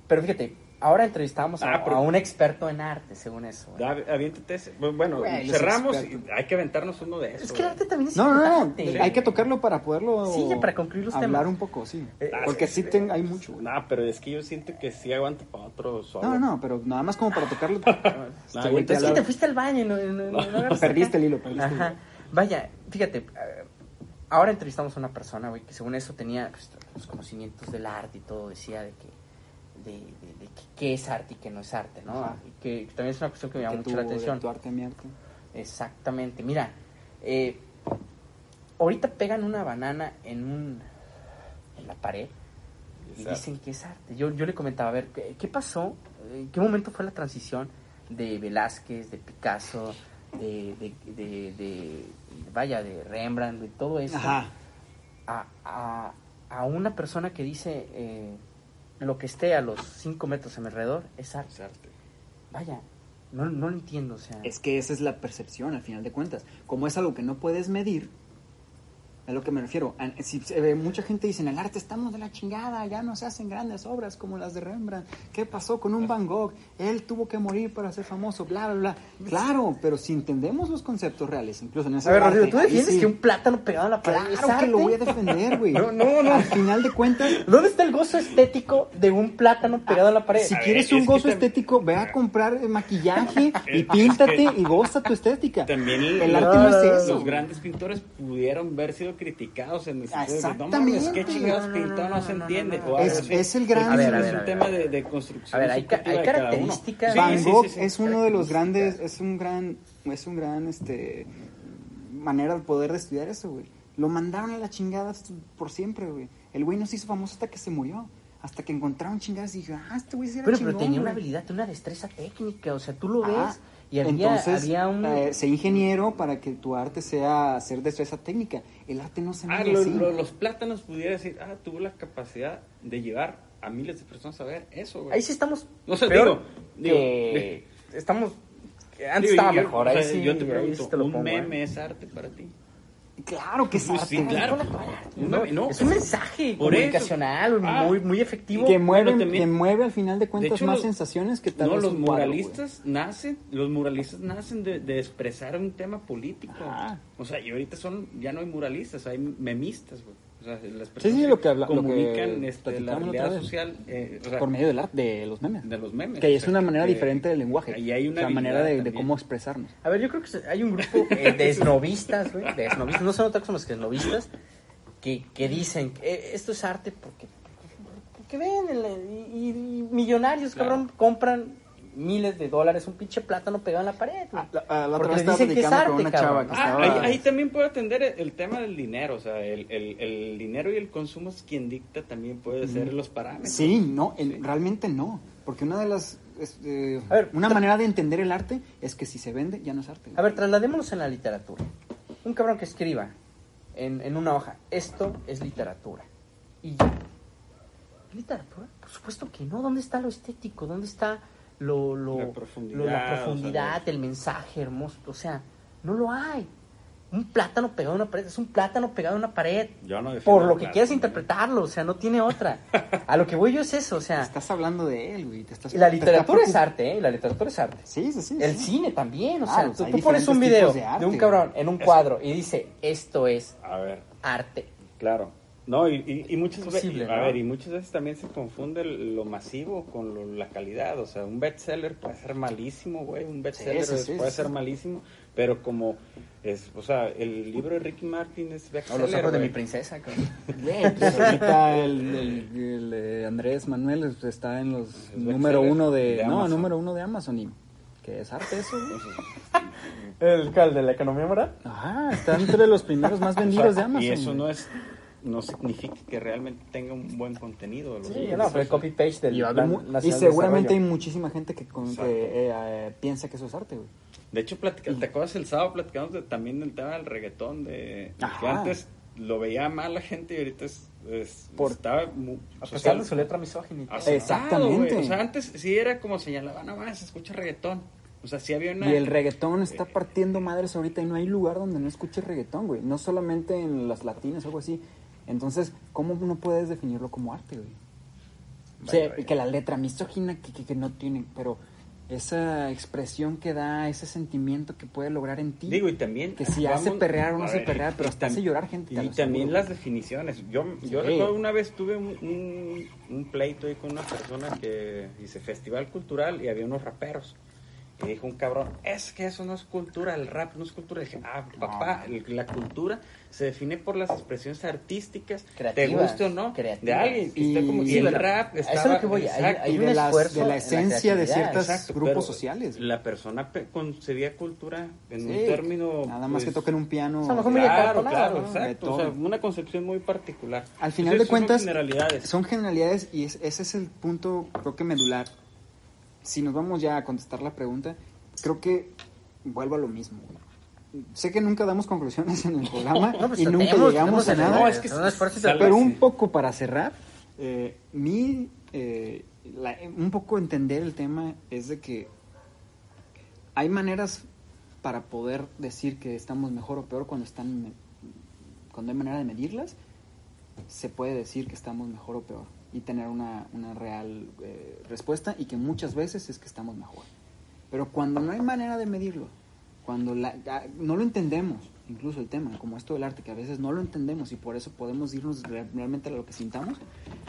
Speaker 4: Pero fíjate, ahora entrevistamos a,
Speaker 3: Ah, pero-
Speaker 4: a un experto en arte, según eso. güey.
Speaker 3: Aviéntate ese. Bueno,
Speaker 2: Güey,
Speaker 3: cerramos y hay que aventarnos uno de esos.
Speaker 4: Es que el arte también es
Speaker 2: No, no, no, hay que tocarlo para poderlo
Speaker 4: Sí, para concluir los
Speaker 2: hablar
Speaker 4: temas.
Speaker 2: un poco, sí.
Speaker 4: Eh,
Speaker 2: Porque sí ten- hay mucho.
Speaker 3: No, pero es que yo siento que sí aguanta para otro solo.
Speaker 2: No, no, pero nada más como para tocarlo. Güey
Speaker 3: aviéntate-
Speaker 4: Es que te fuiste al baño y no, no- no
Speaker 2: Perdiste el hilo, perdiste el
Speaker 4: Ajá.
Speaker 2: hilo.
Speaker 4: Vaya, fíjate, eh, ahora entrevistamos a una persona, güey, que según eso tenía pues, los conocimientos del arte y todo, decía de que de, de- de que- qué es arte y qué no es arte, ¿no? Y que también es una cuestión que me llama mucho la
Speaker 2: de
Speaker 4: atención.
Speaker 2: Tu arte, mi arte.
Speaker 4: Exactamente. Mira, eh, ahorita pegan una banana en un en la pared y
Speaker 3: Exacto.
Speaker 4: dicen que es arte. Yo, yo le comentaba, a ver, ¿qué, qué pasó? ¿En qué momento fue la transición de Velázquez, de Picasso, de, de, de- de- vaya, de Rembrandt, de todo eso?
Speaker 2: Ajá.
Speaker 4: A, a- a una persona que dice eh, lo que esté a los 5 metros a mi alrededor es arte.
Speaker 3: Es arte.
Speaker 4: Vaya, no, no lo entiendo, o sea...
Speaker 2: Es que esa es la percepción, al final de cuentas. Como es algo que no puedes medir, a lo que me refiero. Si, eh, mucha gente dice, en el arte estamos de la chingada, ya no se hacen grandes obras como las de Rembrandt. ¿Qué pasó con un Van Gogh? Él tuvo que morir para ser famoso, bla, bla, bla. Claro, pero si entendemos los conceptos reales, incluso en ese
Speaker 4: A ver, Rodrigo, ¿tú defiendes
Speaker 2: sí.
Speaker 4: que un plátano pegado a la pared
Speaker 2: Claro que
Speaker 4: arte?
Speaker 2: lo voy a defender, güey.
Speaker 4: No, no, no.
Speaker 2: Al final de cuentas,
Speaker 4: ¿Dónde está el gozo estético de un plátano pegado a la pared?
Speaker 2: Si
Speaker 3: A ver,
Speaker 2: quieres
Speaker 3: es
Speaker 2: un gozo estético, ve a comprar eh, maquillaje y píntate y goza tu estética.
Speaker 3: También
Speaker 2: el
Speaker 3: los-
Speaker 2: arte no es eso.
Speaker 3: Los grandes pintores pudieron haber sido criticados en no
Speaker 2: exactamente.
Speaker 3: mames, qué chingados pintó,
Speaker 4: no,
Speaker 3: no,
Speaker 4: no,
Speaker 3: se entiende.
Speaker 2: Es- el gran-
Speaker 4: A ver, a
Speaker 3: es
Speaker 4: ver,
Speaker 3: un tema de, de construcción.
Speaker 4: A ver, hay ca-
Speaker 3: uno.
Speaker 4: características.
Speaker 3: Sí,
Speaker 2: Van
Speaker 3: sí,
Speaker 2: Gogh
Speaker 3: sí, sí.
Speaker 2: es uno de los grandes, es un gran, es un gran, este, manera de poder de estudiar eso, güey. Lo mandaron a la chingada por siempre, güey. El güey no se hizo famoso hasta que se murió. Hasta que encontraron chingadas y dije, ah, este güey sí era
Speaker 4: Pero,
Speaker 2: chingón,
Speaker 4: pero tenía una habilidad, una destreza técnica, o sea, tú lo
Speaker 2: Ah,
Speaker 4: ves y había,
Speaker 2: entonces,
Speaker 4: había un...
Speaker 2: eh, sé ingeniero para que tu arte sea hacer destreza técnica. El arte no se
Speaker 3: Ah,
Speaker 2: mide
Speaker 3: lo-
Speaker 2: así.
Speaker 3: lo- los plátanos pudiera decir, ah, tuvo la capacidad de llevar a miles de personas a ver eso, güey.
Speaker 4: Ahí sí estamos
Speaker 3: No sé,
Speaker 4: peor
Speaker 3: digo,
Speaker 4: que- estamos... antes
Speaker 3: Digo,
Speaker 4: estaba
Speaker 3: yo-
Speaker 4: mejor,
Speaker 3: o
Speaker 4: ahí
Speaker 3: sea,
Speaker 4: sí,
Speaker 3: yo te
Speaker 4: ahí
Speaker 3: pregunto,
Speaker 4: sí te lo
Speaker 3: ¿un
Speaker 4: pongo, ¿eh?
Speaker 3: meme es arte para ti?
Speaker 2: Claro que es
Speaker 3: Pues
Speaker 2: arte.
Speaker 3: sí, claro. Meme, no.
Speaker 4: es un mensaje
Speaker 3: Por eso.
Speaker 4: comunicacional
Speaker 3: Ah.
Speaker 4: muy, muy efectivo.
Speaker 2: Que mueve,
Speaker 3: Bueno,
Speaker 2: que mueve al final de cuentas
Speaker 3: hecho,
Speaker 2: más
Speaker 3: los-
Speaker 2: sensaciones que tal
Speaker 3: No,
Speaker 2: vez
Speaker 3: los
Speaker 2: cuadro,
Speaker 3: muralistas nacen, los muralistas nacen de, de expresar un tema político.
Speaker 2: Ajá.
Speaker 3: O sea, y ahorita son, ya no hay muralistas, hay memistas, güey. O sea, las
Speaker 2: Sí,
Speaker 3: personas
Speaker 2: sí, lo que habla- lo que
Speaker 3: comunican este, la
Speaker 2: la
Speaker 3: realidad social eh, o
Speaker 2: güey.
Speaker 3: sea,
Speaker 2: Por medio de los memes.
Speaker 3: de los memes.
Speaker 2: Que
Speaker 3: o
Speaker 2: es
Speaker 3: sea,
Speaker 2: una manera
Speaker 3: que-
Speaker 2: diferente del lenguaje.
Speaker 3: Ahí hay una
Speaker 2: o sea, manera de, cómo expresarnos.
Speaker 4: A ver, yo creo que hay un grupo eh, de esnovistas, güey, de esnovistas, no son otra cosa más que esnovistas, que, que dicen, que, eh, esto es arte porque, porque ven, el- y, y millonarios,
Speaker 3: Claro.
Speaker 4: cabrón, compran miles de dólares un pinche plátano pegado en la pared.
Speaker 2: Ah, la- ah, la otra
Speaker 4: Porque
Speaker 2: vez
Speaker 4: les
Speaker 2: estaba
Speaker 4: dicen que es
Speaker 2: platicando con
Speaker 4: arte,
Speaker 2: una chava
Speaker 4: cabrón.
Speaker 2: que
Speaker 3: Ah,
Speaker 2: estaba...
Speaker 3: ahí, ahí también puede atender el, tema del dinero, o sea, el, el, el dinero y el consumo es quien dicta también puede ser los parámetros.
Speaker 2: Sí, no,
Speaker 3: Sí.
Speaker 2: realmente no. Porque una de las... es, eh,
Speaker 4: A ver,
Speaker 2: una manera de entender el arte es que si se vende, ya no es arte.
Speaker 4: A ver, trasladémonos en la literatura. Un cabrón que escriba en, en una hoja, esto es literatura. Y ya. ¿Es literatura? Por supuesto que no. ¿Dónde está lo estético? ¿Dónde está lo, lo,
Speaker 3: La profundidad,
Speaker 4: lo- la
Speaker 3: o sea,
Speaker 4: profundidad, el mensaje hermoso? O sea, no lo hay. Un plátano pegado a una pared es un plátano pegado a una pared.
Speaker 3: Yo no
Speaker 4: Por lo que
Speaker 3: plátano.
Speaker 4: quieras interpretarlo, o sea, no tiene otra. A lo que voy yo es eso, o sea,
Speaker 2: Estás hablando de él, güey. te estás-
Speaker 4: la
Speaker 2: te está
Speaker 4: literatura es arte, ¿eh? La literatura es arte.
Speaker 2: Sí, sí, sí.
Speaker 4: El
Speaker 2: sí.
Speaker 4: cine también, o
Speaker 2: Claro,
Speaker 4: sea, tú, tú pones un video
Speaker 2: de
Speaker 4: un cabrón en un
Speaker 3: Eso.
Speaker 4: cuadro y dice, esto es
Speaker 3: A ver,
Speaker 4: arte.
Speaker 3: claro. No, y, y, y muchas veces, a ver, y muchas veces también se confunde lo masivo con lo- la calidad. O sea, un bestseller puede ser malísimo, güey. Un bestseller
Speaker 2: sí, sí,
Speaker 3: puede
Speaker 2: sí.
Speaker 3: ser malísimo, pero como es, o sea, el libro de Ricky Martin es
Speaker 4: O
Speaker 3: bestseller.
Speaker 4: los ojos de
Speaker 3: güey.
Speaker 4: mi princesa.
Speaker 2: Güey, pues ahorita el, el- el, eh, Andrés Manuel está en los
Speaker 3: Es
Speaker 2: número uno de,
Speaker 3: de
Speaker 2: no,
Speaker 3: Amazon.
Speaker 2: número uno de Amazon y que es arte eso, güey.
Speaker 4: ¿El cual de la economía moral?
Speaker 2: Ajá, está entre los primeros más vendidos de Amazon.
Speaker 3: Y eso no es no significa que realmente tenga un buen contenido.
Speaker 4: Sí, no, pero el copy-paste del
Speaker 2: y,
Speaker 4: Plan
Speaker 2: y
Speaker 4: de
Speaker 2: seguramente hay muchísima gente que, con- que eh, eh, piensa que eso es arte, güey.
Speaker 3: De hecho, platica- ¿te acuerdas el sábado platicamos de- también del tema del reggaetón? De, que antes lo veía mal la gente y ahorita es, es-
Speaker 2: Por-
Speaker 3: estaba mu-
Speaker 4: A pesar
Speaker 3: social-
Speaker 4: de su letra misógina.
Speaker 2: Exactamente.
Speaker 3: O sea, antes sí era como señalaba, no más, escucha reggaetón. O sea, sí había una...
Speaker 2: Y el reggaetón está partiendo madres ahorita y no hay lugar donde no escuches reggaetón, güey. No solamente en las latinas o algo así. Entonces, ¿cómo no puedes definirlo como arte, güey? Sí, y que la letra misógina que, que, que no tiene, pero esa expresión que da, ese sentimiento que puede lograr en ti.
Speaker 3: Digo, y también.
Speaker 2: Que si
Speaker 3: vamos-
Speaker 2: hace perrear o no hace perrear, pero
Speaker 3: y
Speaker 2: hasta hace llorar gente. te
Speaker 3: Y
Speaker 2: lo
Speaker 3: también las definiciones. Yo, yo
Speaker 2: Sí.
Speaker 3: recuerdo una vez tuve un, un, un pleito ahí con una persona que dice festival cultural y había unos raperos. Y dijo un cabrón, es que eso no es cultura, el rap no es cultura. Y dije, ah, papá, el- la cultura se define por las expresiones artísticas, te
Speaker 4: Creativas,
Speaker 3: guste o no, de
Speaker 4: creativas.
Speaker 3: alguien. que esté como,
Speaker 2: Y-
Speaker 3: el rap
Speaker 4: a eso
Speaker 3: estaba...
Speaker 4: es lo que voy, hay-
Speaker 3: exacto,
Speaker 4: hay
Speaker 2: y
Speaker 4: un
Speaker 2: de, las- de la
Speaker 4: en la
Speaker 2: esencia de
Speaker 4: creatividad,
Speaker 2: ciertos
Speaker 3: Exacto,
Speaker 2: grupos sociales.
Speaker 3: La persona pe- concebía cultura en un término...
Speaker 2: Nada más que
Speaker 3: pues,
Speaker 2: toquen un piano.
Speaker 4: O sea, mejor
Speaker 3: Claro, claro,
Speaker 4: ¿no?
Speaker 3: exacto. O
Speaker 2: De
Speaker 3: sea,
Speaker 2: todo.
Speaker 3: una concepción muy particular.
Speaker 2: Al final
Speaker 3: Entonces,
Speaker 2: de cuentas,
Speaker 3: son generalidades.
Speaker 2: son generalidades y es- ese es el punto, creo que medular. Si nos vamos ya a contestar la pregunta, creo que vuelvo a lo mismo. güey. Sé que nunca damos conclusiones en el programa
Speaker 4: No, pues
Speaker 2: y nunca llegamos a nada.
Speaker 3: No, es que
Speaker 2: pero un poco para cerrar, eh, mi, eh, la- un poco entender el tema es de que hay maneras para poder decir que estamos mejor o peor cuando están cuando hay manera de medirlas se puede decir que estamos mejor o peor y tener una, una real eh, respuesta y que muchas veces es que estamos mejor. Pero cuando no hay manera de medirlo cuando la- ya no lo entendemos incluso el tema como esto del arte que a veces no lo entendemos y por eso podemos irnos re- realmente a lo que sintamos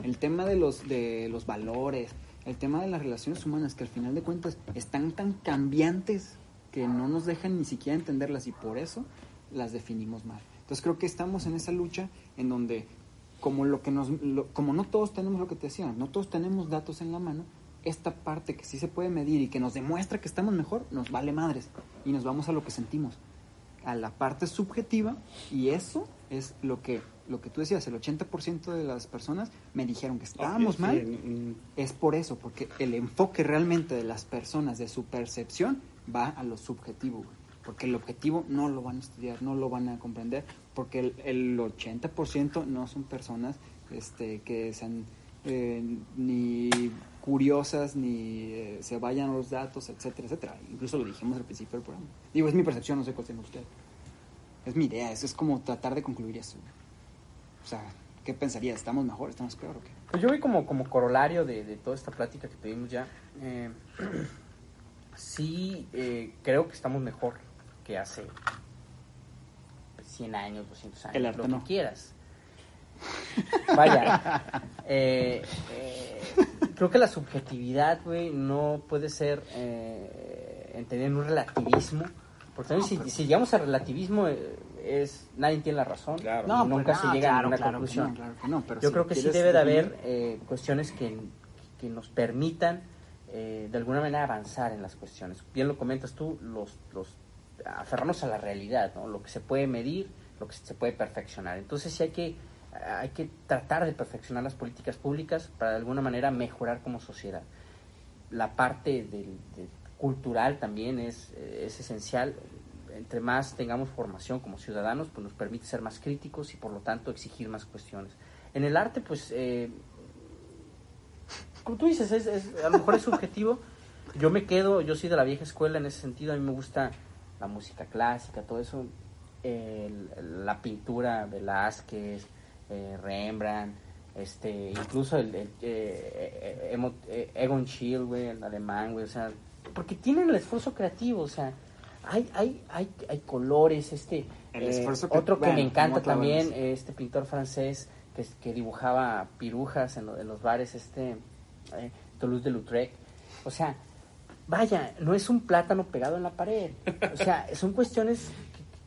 Speaker 2: el tema de los de los valores el tema de las relaciones humanas que al final de cuentas están tan cambiantes que no nos dejan ni siquiera entenderlas y por eso las definimos mal. Entonces creo que estamos en esa lucha en donde como lo que nos lo- como no todos tenemos lo que te decía no todos tenemos datos en la mano esta parte que sí se puede medir y que nos demuestra que estamos mejor nos vale madres y nos vamos a lo que sentimos a la parte subjetiva y eso es lo que lo que tú decías el 80% de las personas me dijeron que estábamos
Speaker 3: Sí,
Speaker 2: mal es por eso, porque el enfoque realmente de las personas, de su percepción, va a lo subjetivo, güey. Porque el objetivo no lo van a estudiar, no lo van a comprender, porque el, el 80% no son personas este, que sean eh, ni curiosas, ni eh, se vayan los datos, etcétera, etcétera. Incluso lo dijimos al principio del programa. Digo, es mi percepción, no sé cuál tiene usted. Es mi idea, eso es como tratar de concluir eso. O sea, ¿qué pensaría? ¿Estamos mejor? ¿Estamos peor o qué?
Speaker 4: Pues yo vi como, como corolario de, de toda esta plática que tuvimos ya. eh, sí, creo que estamos mejor que hace 100 años, 200 años,
Speaker 2: El arte
Speaker 4: lo
Speaker 2: no.
Speaker 4: que quieras. Vaya, eh, eh, creo que la subjetividad, güey, no puede ser eh, entender en un relativismo. Porque también si, si llegamos al relativismo, eh, es nadie tiene la razón.
Speaker 3: Claro.
Speaker 2: No,
Speaker 4: nunca
Speaker 2: pues,
Speaker 4: se
Speaker 2: no,
Speaker 4: llega
Speaker 2: claro,
Speaker 4: a
Speaker 2: claro que
Speaker 4: conclusión.
Speaker 2: no, pero
Speaker 4: Yo
Speaker 2: si
Speaker 4: creo que sí debe de haber eh, cuestiones que, que nos permitan eh, de alguna manera avanzar en las cuestiones. Bien lo comentas tú, los, los aferrarnos a la realidad, lo que se puede medir, lo que se puede perfeccionar. Entonces sí hay que, hay que tratar de perfeccionar las políticas públicas para de alguna manera mejorar como sociedad. La parte del, cultural también es, es esencial. Entre más tengamos formación como ciudadanos, pues nos permite ser más críticos y por lo tanto exigir más cuestiones. En el arte, pues, eh, como tú dices, es, es- a lo mejor es subjetivo. Yo me quedo, yo soy de la vieja escuela en ese sentido, a mí me gusta la música clásica, todo eso, el- la pintura, Velázquez, eh, Rembrandt, este, incluso el, el, eh, eh, Emo- Egon Schiele, güey, el alemán, güey, o sea, porque tienen el esfuerzo creativo, o sea, hay, hay, hay, hay colores, este,
Speaker 2: El esfuerzo que-
Speaker 4: otro que
Speaker 2: bueno,
Speaker 4: me encanta también, este pintor francés que, que dibujaba pirujas en, lo- en los bares, este Toulouse de Lautrec. O sea, vaya, no es un plátano pegado en la pared. O sea, son cuestiones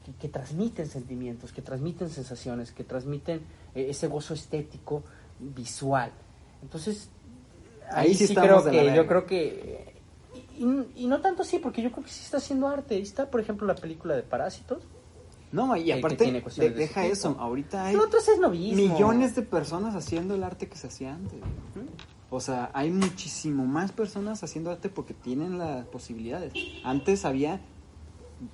Speaker 4: que, que- que transmiten sentimientos, que transmiten sensaciones, que transmiten eh, ese gozo estético, visual. Entonces, ahí,
Speaker 2: Ahí sí
Speaker 4: sí,
Speaker 2: estamos
Speaker 4: creo que, yo creo que... Y, y no tanto así, porque yo creo que sí está haciendo arte. Ahí está, por ejemplo, la película de Parásitos.
Speaker 2: No, y aparte, de-
Speaker 4: de
Speaker 2: deja eso. Ahorita hay
Speaker 4: es novismo.
Speaker 2: millones de personas haciendo el arte que se hacía antes. O sea, hay muchísimo más personas haciendo arte porque tienen las posibilidades. Antes había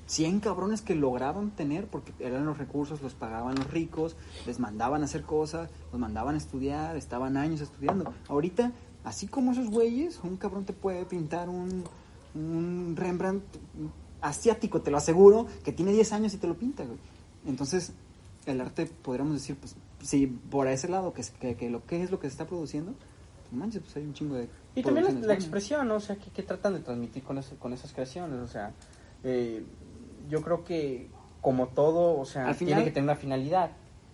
Speaker 2: 100 cabrones que lograban tener porque eran los recursos, los pagaban los ricos, les mandaban a hacer cosas, los mandaban a estudiar, estaban años estudiando. Ahorita, así como esos güeyes, un cabrón te puede pintar un, Rembrandt asiático, te lo aseguro, que tiene 10 años y te lo pinta, güey. Entonces, el arte, podríamos decir, pues, si por ese lado, que, que, que lo que es lo que se está produciendo, manches, pues hay un chingo de...
Speaker 4: Y también la, expresión, ¿no? O sea, ¿qué, qué tratan de transmitir con, ese- con esas creaciones? O sea, eh, yo creo que como todo, o sea,
Speaker 2: Al
Speaker 4: tiene que tener una finalidad.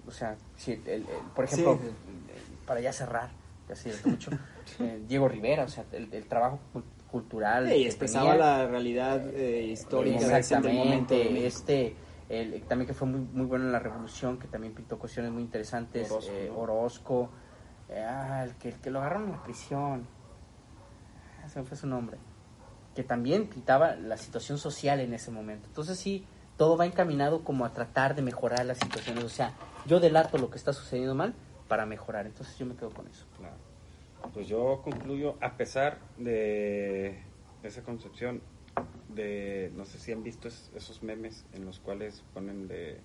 Speaker 4: O sea, si el- el- por ejemplo,
Speaker 2: Sí.
Speaker 4: para ya cerrar, ya se mucho, eh, Diego Rivera, o sea, el, el trabajo cul- cultural.
Speaker 2: Sí,
Speaker 4: que
Speaker 2: expresaba
Speaker 4: tenía,
Speaker 2: la realidad eh, histórica.
Speaker 4: Exactamente,
Speaker 2: de-
Speaker 4: este, el, también que fue muy, muy bueno en la revolución, que también pintó cuestiones muy interesantes,
Speaker 3: Orozco,
Speaker 4: eh,
Speaker 3: ¿no?
Speaker 4: Orozco, eh, ah, el que, el que lo agarraron en la prisión, Ah, se me fue su nombre, que también pintaba la situación social en ese momento. Entonces sí, todo va encaminado como a tratar de mejorar las situaciones, o sea, yo delato lo que está sucediendo mal para mejorar, entonces yo me quedo con eso.
Speaker 3: Claro. Pues yo concluyo, a pesar de esa concepción de, no sé si han visto es- esos memes en los cuales ponen de,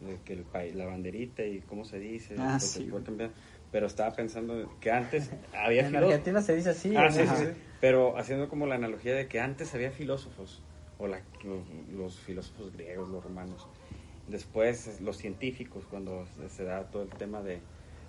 Speaker 3: de que el país, la banderita y cómo se dice,
Speaker 2: Ah,
Speaker 3: pues,
Speaker 2: sí,
Speaker 3: se puede
Speaker 2: güey.
Speaker 3: cambiar. Pero estaba pensando que antes había
Speaker 4: En
Speaker 3: filó-
Speaker 4: Argentina se dice así.
Speaker 3: Ah, sí, sí, sí. Pero haciendo como la analogía de que antes había filósofos, o la- los, los filósofos griegos, los romanos. Después los científicos, cuando se- da todo el tema de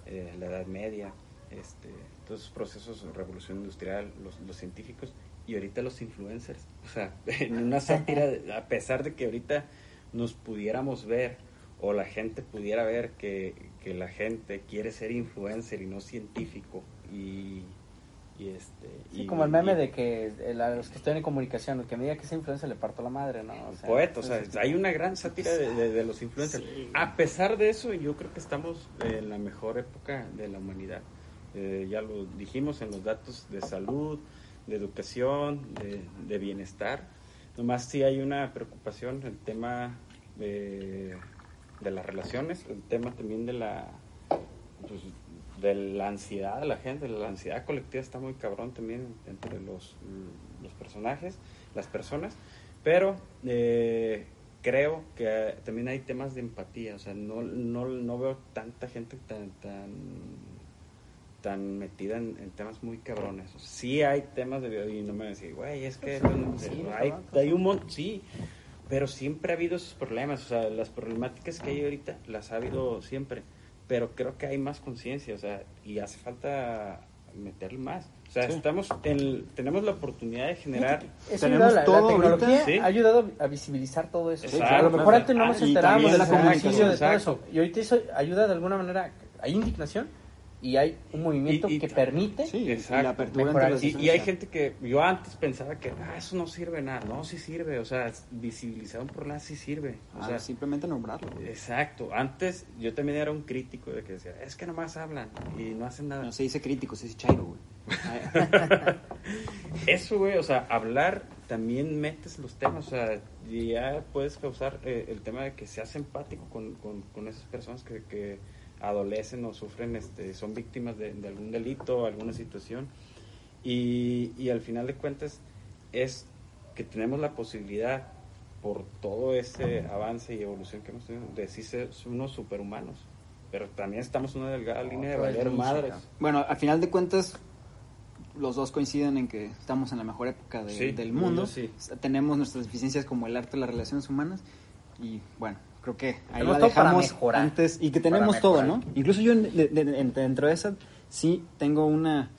Speaker 3: eh, la Edad Media, este, todos esos procesos de revolución industrial, los, los científicos, y ahorita los influencers. O sea, en una sátira, a pesar de que ahorita nos pudiéramos ver, o la gente pudiera ver que, que la gente quiere ser influencer y no científico, y, y este...
Speaker 4: Sí,
Speaker 3: y-
Speaker 4: como el meme
Speaker 3: y-
Speaker 4: de que el- a los que estoy en comunicación, el que me diga que es influencia le parto la madre, ¿no? O sea,
Speaker 3: poeta, o sea,
Speaker 4: entonces,
Speaker 3: hay una gran sátira de, de- de los influencers. A pesar de eso, yo creo que estamos en la mejor época de la humanidad. Eh, ya lo dijimos en los datos de salud, de educación, de, de bienestar. Nomás sí hay una preocupación, el tema de, de las relaciones, el tema también de la pues, de la ansiedad de la gente, la ansiedad colectiva está muy cabrón también entre los, los personajes, las personas, pero eh, creo que también hay temas de empatía, o sea, no, no, no veo tanta gente tan tan tan metida en, en temas muy cabrones. O sea, sí hay temas de y no me decir, güey, es que no-
Speaker 4: Sí,
Speaker 3: hay, hay un montón, sí, pero siempre ha habido esos problemas, o sea, las problemáticas que hay ahorita las ha habido siempre, pero creo que hay más conciencia, o sea, y hace falta meterle más. O sea, estamos en, tenemos la oportunidad de generar
Speaker 4: Eso
Speaker 2: Tenemos
Speaker 4: la,
Speaker 2: todo
Speaker 4: la tecnología
Speaker 3: ahorita. Sí.
Speaker 4: ha ayudado a visibilizar todo eso.
Speaker 3: Exacto.
Speaker 4: a lo mejor
Speaker 3: Claro.
Speaker 4: antes no nos enterábamos de
Speaker 2: la
Speaker 4: comunicación, de todo eso. Y ahorita eso ayuda de alguna manera. Hay indignación y hay un movimiento
Speaker 3: Y- y-
Speaker 4: que permite.
Speaker 2: Sí, y
Speaker 3: Exacto.
Speaker 2: la apertura las
Speaker 3: Y, y hay gente que yo antes pensaba que ah, eso no sirve nada. No, sí sirve. O sea, visibilizar un problema sí sirve. O
Speaker 2: Ah,
Speaker 3: sea,
Speaker 2: simplemente nombrarlo. güey.
Speaker 3: exacto. Antes yo también era un crítico de que decía, es que nomás hablan y no hacen nada.
Speaker 2: No se dice crítico, se dice chairo, güey.
Speaker 3: Eso, güey, o sea, hablar también metes los temas, o sea, y ya puedes causar eh, el tema de que seas empático con, con, con esas personas que, que adolecen o sufren, este, son víctimas de, de algún delito, alguna situación. Y, y al final de cuentas es que tenemos la posibilidad, por todo ese avance y evolución que hemos tenido, de decir ser unos superhumanos. Pero también estamos en una delgada línea de valer madres.
Speaker 2: Bueno, al final de cuentas, los dos coinciden en que estamos en la mejor época de-
Speaker 3: Sí,
Speaker 2: del mundo.
Speaker 3: sí.
Speaker 2: Tenemos nuestras deficiencias como el arte las relaciones humanas. Y bueno, creo que ahí
Speaker 4: Tenemos
Speaker 2: la dejamos
Speaker 4: mejorar.
Speaker 2: antes. Y que tenemos todo. ¿no? Incluso yo, de- de- en- dentro de esa, sí tengo una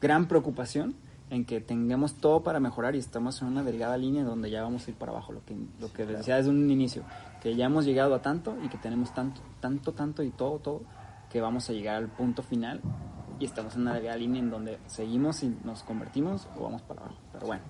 Speaker 2: gran preocupación en que tengamos todo para mejorar y estamos en una delgada línea donde ya vamos a ir para abajo, lo que, lo que les decía desde un inicio, que ya hemos llegado a tanto y que tenemos tanto, tanto, tanto y todo, todo, que vamos a llegar al punto final y estamos en una línea en donde seguimos y nos convertimos o vamos para abajo. Pero bueno.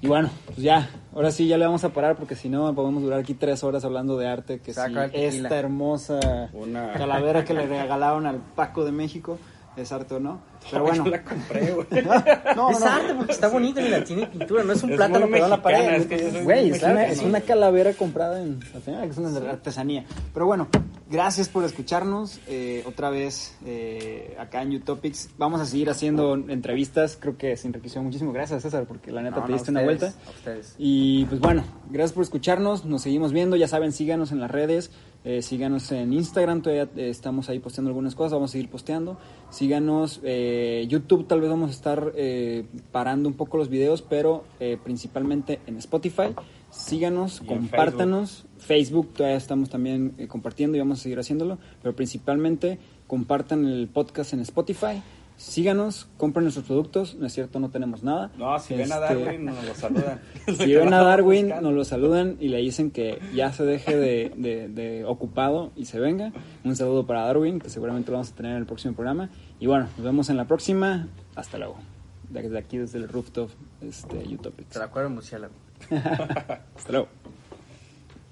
Speaker 2: Y bueno, pues ya, ahora sí ya le vamos a parar porque si no podemos durar aquí tres horas hablando de arte, que
Speaker 4: Saca
Speaker 2: esta hermosa
Speaker 3: Una-
Speaker 2: calavera que le regalaron al Paco de México, es arte o no. Pero bueno.
Speaker 3: Yo la compré, güey.
Speaker 2: No,
Speaker 4: es
Speaker 2: no,
Speaker 4: arte porque está bonito y la tiene pintura, no es un
Speaker 3: Es
Speaker 4: plátano pegado en la pared.
Speaker 3: es que
Speaker 2: Güey, es una, es una calavera comprada en es una artesanía. Pero bueno, gracias por escucharnos. eh, otra vez eh, acá en Utopics. Vamos a seguir haciendo entrevistas. Creo que se enriqueció muchísimo. Gracias, César, porque la neta
Speaker 4: No,
Speaker 2: te
Speaker 4: no,
Speaker 2: diste una vuelta.
Speaker 4: a ustedes.
Speaker 2: Y pues bueno, gracias por escucharnos. Nos seguimos viendo. Ya saben, síganos en las redes. eh, síganos en Instagram. Todavía eh, estamos ahí posteando algunas cosas. Vamos a seguir posteando. Síganos. eh, eh, YouTube tal vez vamos a estar eh, parando un poco los videos, pero eh, principalmente en Spotify. Síganos, compártanos. Facebook. Todavía estamos también eh, compartiendo y vamos a seguir haciéndolo, pero principalmente compartan el podcast en Spotify. Síganos, compren nuestros productos, no es cierto, no tenemos nada.
Speaker 3: No, si ven a
Speaker 2: este,
Speaker 3: Darwin, nos lo saludan.
Speaker 2: si ven a Darwin, nos lo saludan y le dicen que ya se deje de, de, de ocupado y se venga. Un saludo para Darwin, que seguramente lo vamos a tener en el próximo programa. Y bueno, nos vemos en la próxima. Hasta luego. Desde aquí, desde el rooftop, este, Utopics.
Speaker 4: Te la acuerdo, murciélago.
Speaker 2: Hasta luego.